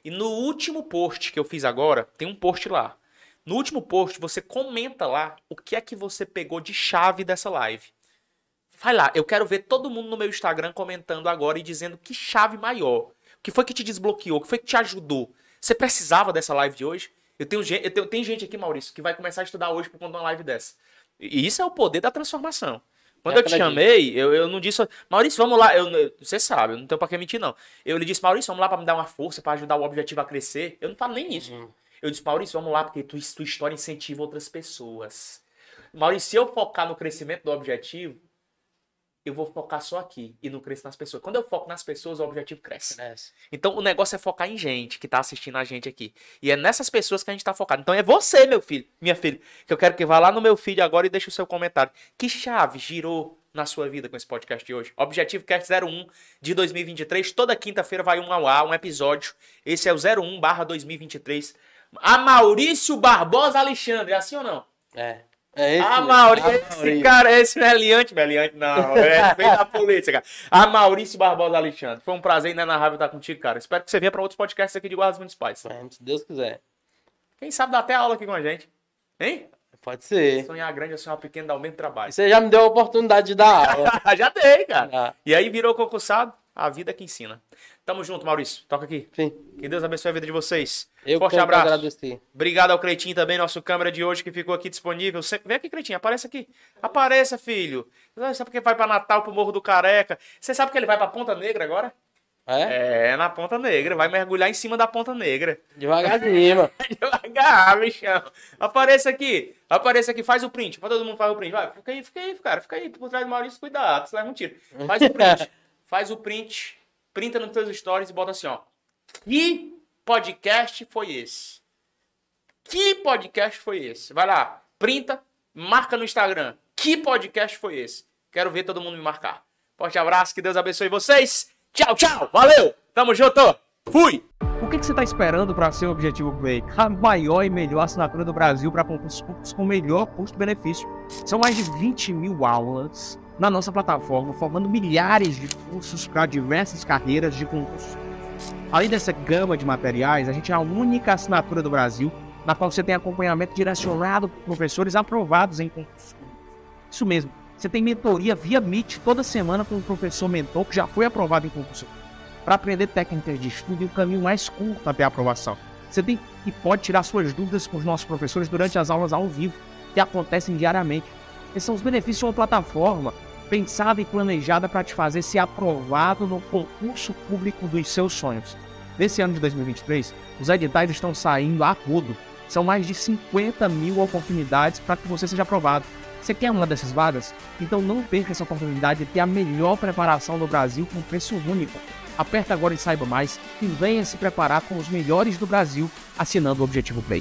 E no último post que eu fiz agora, tem um post lá. No último post, você comenta lá o que é que você pegou de chave dessa live. Vai lá, eu quero ver todo mundo no meu Instagram comentando agora e dizendo que chave maior. O que foi que te desbloqueou? O que foi que te ajudou? Você precisava dessa live de hoje? Eu tenho, eu tenho tem gente aqui, Maurício, que vai começar a estudar hoje por conta de uma live dessa. E isso é o poder da transformação. Quando é eu te chamei, eu, eu não disse, Maurício, vamos lá. Eu, você sabe, eu não tenho pra que mentir, não. Eu lhe disse, Maurício, vamos lá pra me dar uma força, para ajudar o objetivo a crescer. Eu não falo nem isso. Uhum. Eu disse, Maurício, vamos lá, porque tu, tua história incentiva outras pessoas. Maurício, se eu focar no crescimento do objetivo, eu vou focar só aqui e não cresço nas pessoas. Quando eu foco nas pessoas, o objetivo cresce. Cresce. Então o negócio é focar em gente que tá assistindo a gente aqui. E é nessas pessoas que a gente tá focado. Então é você, meu filho, minha filha, que eu quero que vá lá no meu feed agora e deixe o seu comentário. Que chave girou na sua vida com esse podcast de hoje? Objetivo Cast 01 de 2023. Toda quinta-feira vai um ao ar, um episódio. Esse é o 01 barra 2023. A Maurício Barbosa Alexandre, é assim ou não? É. É esse. A mesmo. Maurício, A esse Maurício. cara, esse meliante, meliante não, *laughs* é veio da polícia, cara. A Maurício Barbosa Alexandre, foi um prazer inenarrável estar contigo, cara. Espero que você venha para outros podcasts aqui de Guardas Municipais. É, Se Deus quiser. Quem sabe dar até aula aqui com a gente, hein? Pode ser. Sonhar grande ou sonhar pequeno dá o mesmo trabalho. Você já me deu a oportunidade de dar aula. *laughs* Já dei, cara. Ah, E aí virou concursado, a vida que ensina. Tamo junto, Maurício. Toca aqui. enfim, Que Deus abençoe a vida de vocês. eu Forte abraço. agradecer. Obrigado ao Creitinho também, nosso câmera de hoje que ficou aqui disponível. Sempre... Vem aqui, Creitinho, aparece aqui. Apareça, filho. Você sabe que vai pra Natal, pro Morro do Careca. Você sabe que ele vai pra Ponta Negra agora? É? É, na Ponta Negra. Vai mergulhar em cima da Ponta Negra. Devagarzinho, mano. *laughs* Devagar, bichão. Apareça aqui. Apareça aqui, faz o print. Todo mundo faz o print. Vai, fica aí, fica aí, cara. Fica aí por trás do Maurício, cuidado, você leva um tiro. Faz o print. *laughs* faz o print. Printa nos teus stories e bota assim, ó. Que podcast foi esse? Que podcast foi esse? Vai lá, printa, marca no Instagram. Que podcast foi esse? Quero ver todo mundo me marcar. Forte abraço, que Deus abençoe vocês. Tchau, tchau. Valeu. Tamo junto. Fui. O que, que você está esperando para ser o Objetivo Play? A maior e melhor assinatura do Brasil para concursos públicos com melhor custo-benefício. São mais de 20 mil aulas na nossa plataforma, formando milhares de cursos para diversas carreiras de concurso. Além dessa gama de materiais, a gente é a única assinatura do Brasil na qual você tem acompanhamento direcionado por professores aprovados em concurso. Isso mesmo, você tem mentoria via Meet toda semana com um professor mentor que já foi aprovado em concurso para aprender técnicas de estudo e o caminho mais curto até a aprovação. Você tem e pode tirar suas dúvidas com os nossos professores durante as aulas ao vivo, que acontecem diariamente. Esses são os benefícios de uma plataforma pensada e planejada para te fazer ser aprovado no concurso público dos seus sonhos. Nesse ano de 2023, os editais estão saindo a rodo. São mais de 50 mil oportunidades para que você seja aprovado. Você quer uma dessas vagas? Então não perca essa oportunidade de ter a melhor preparação do Brasil com preço único. Aperta agora e saiba mais e venha se preparar com os melhores do Brasil assinando o Objetivo Play.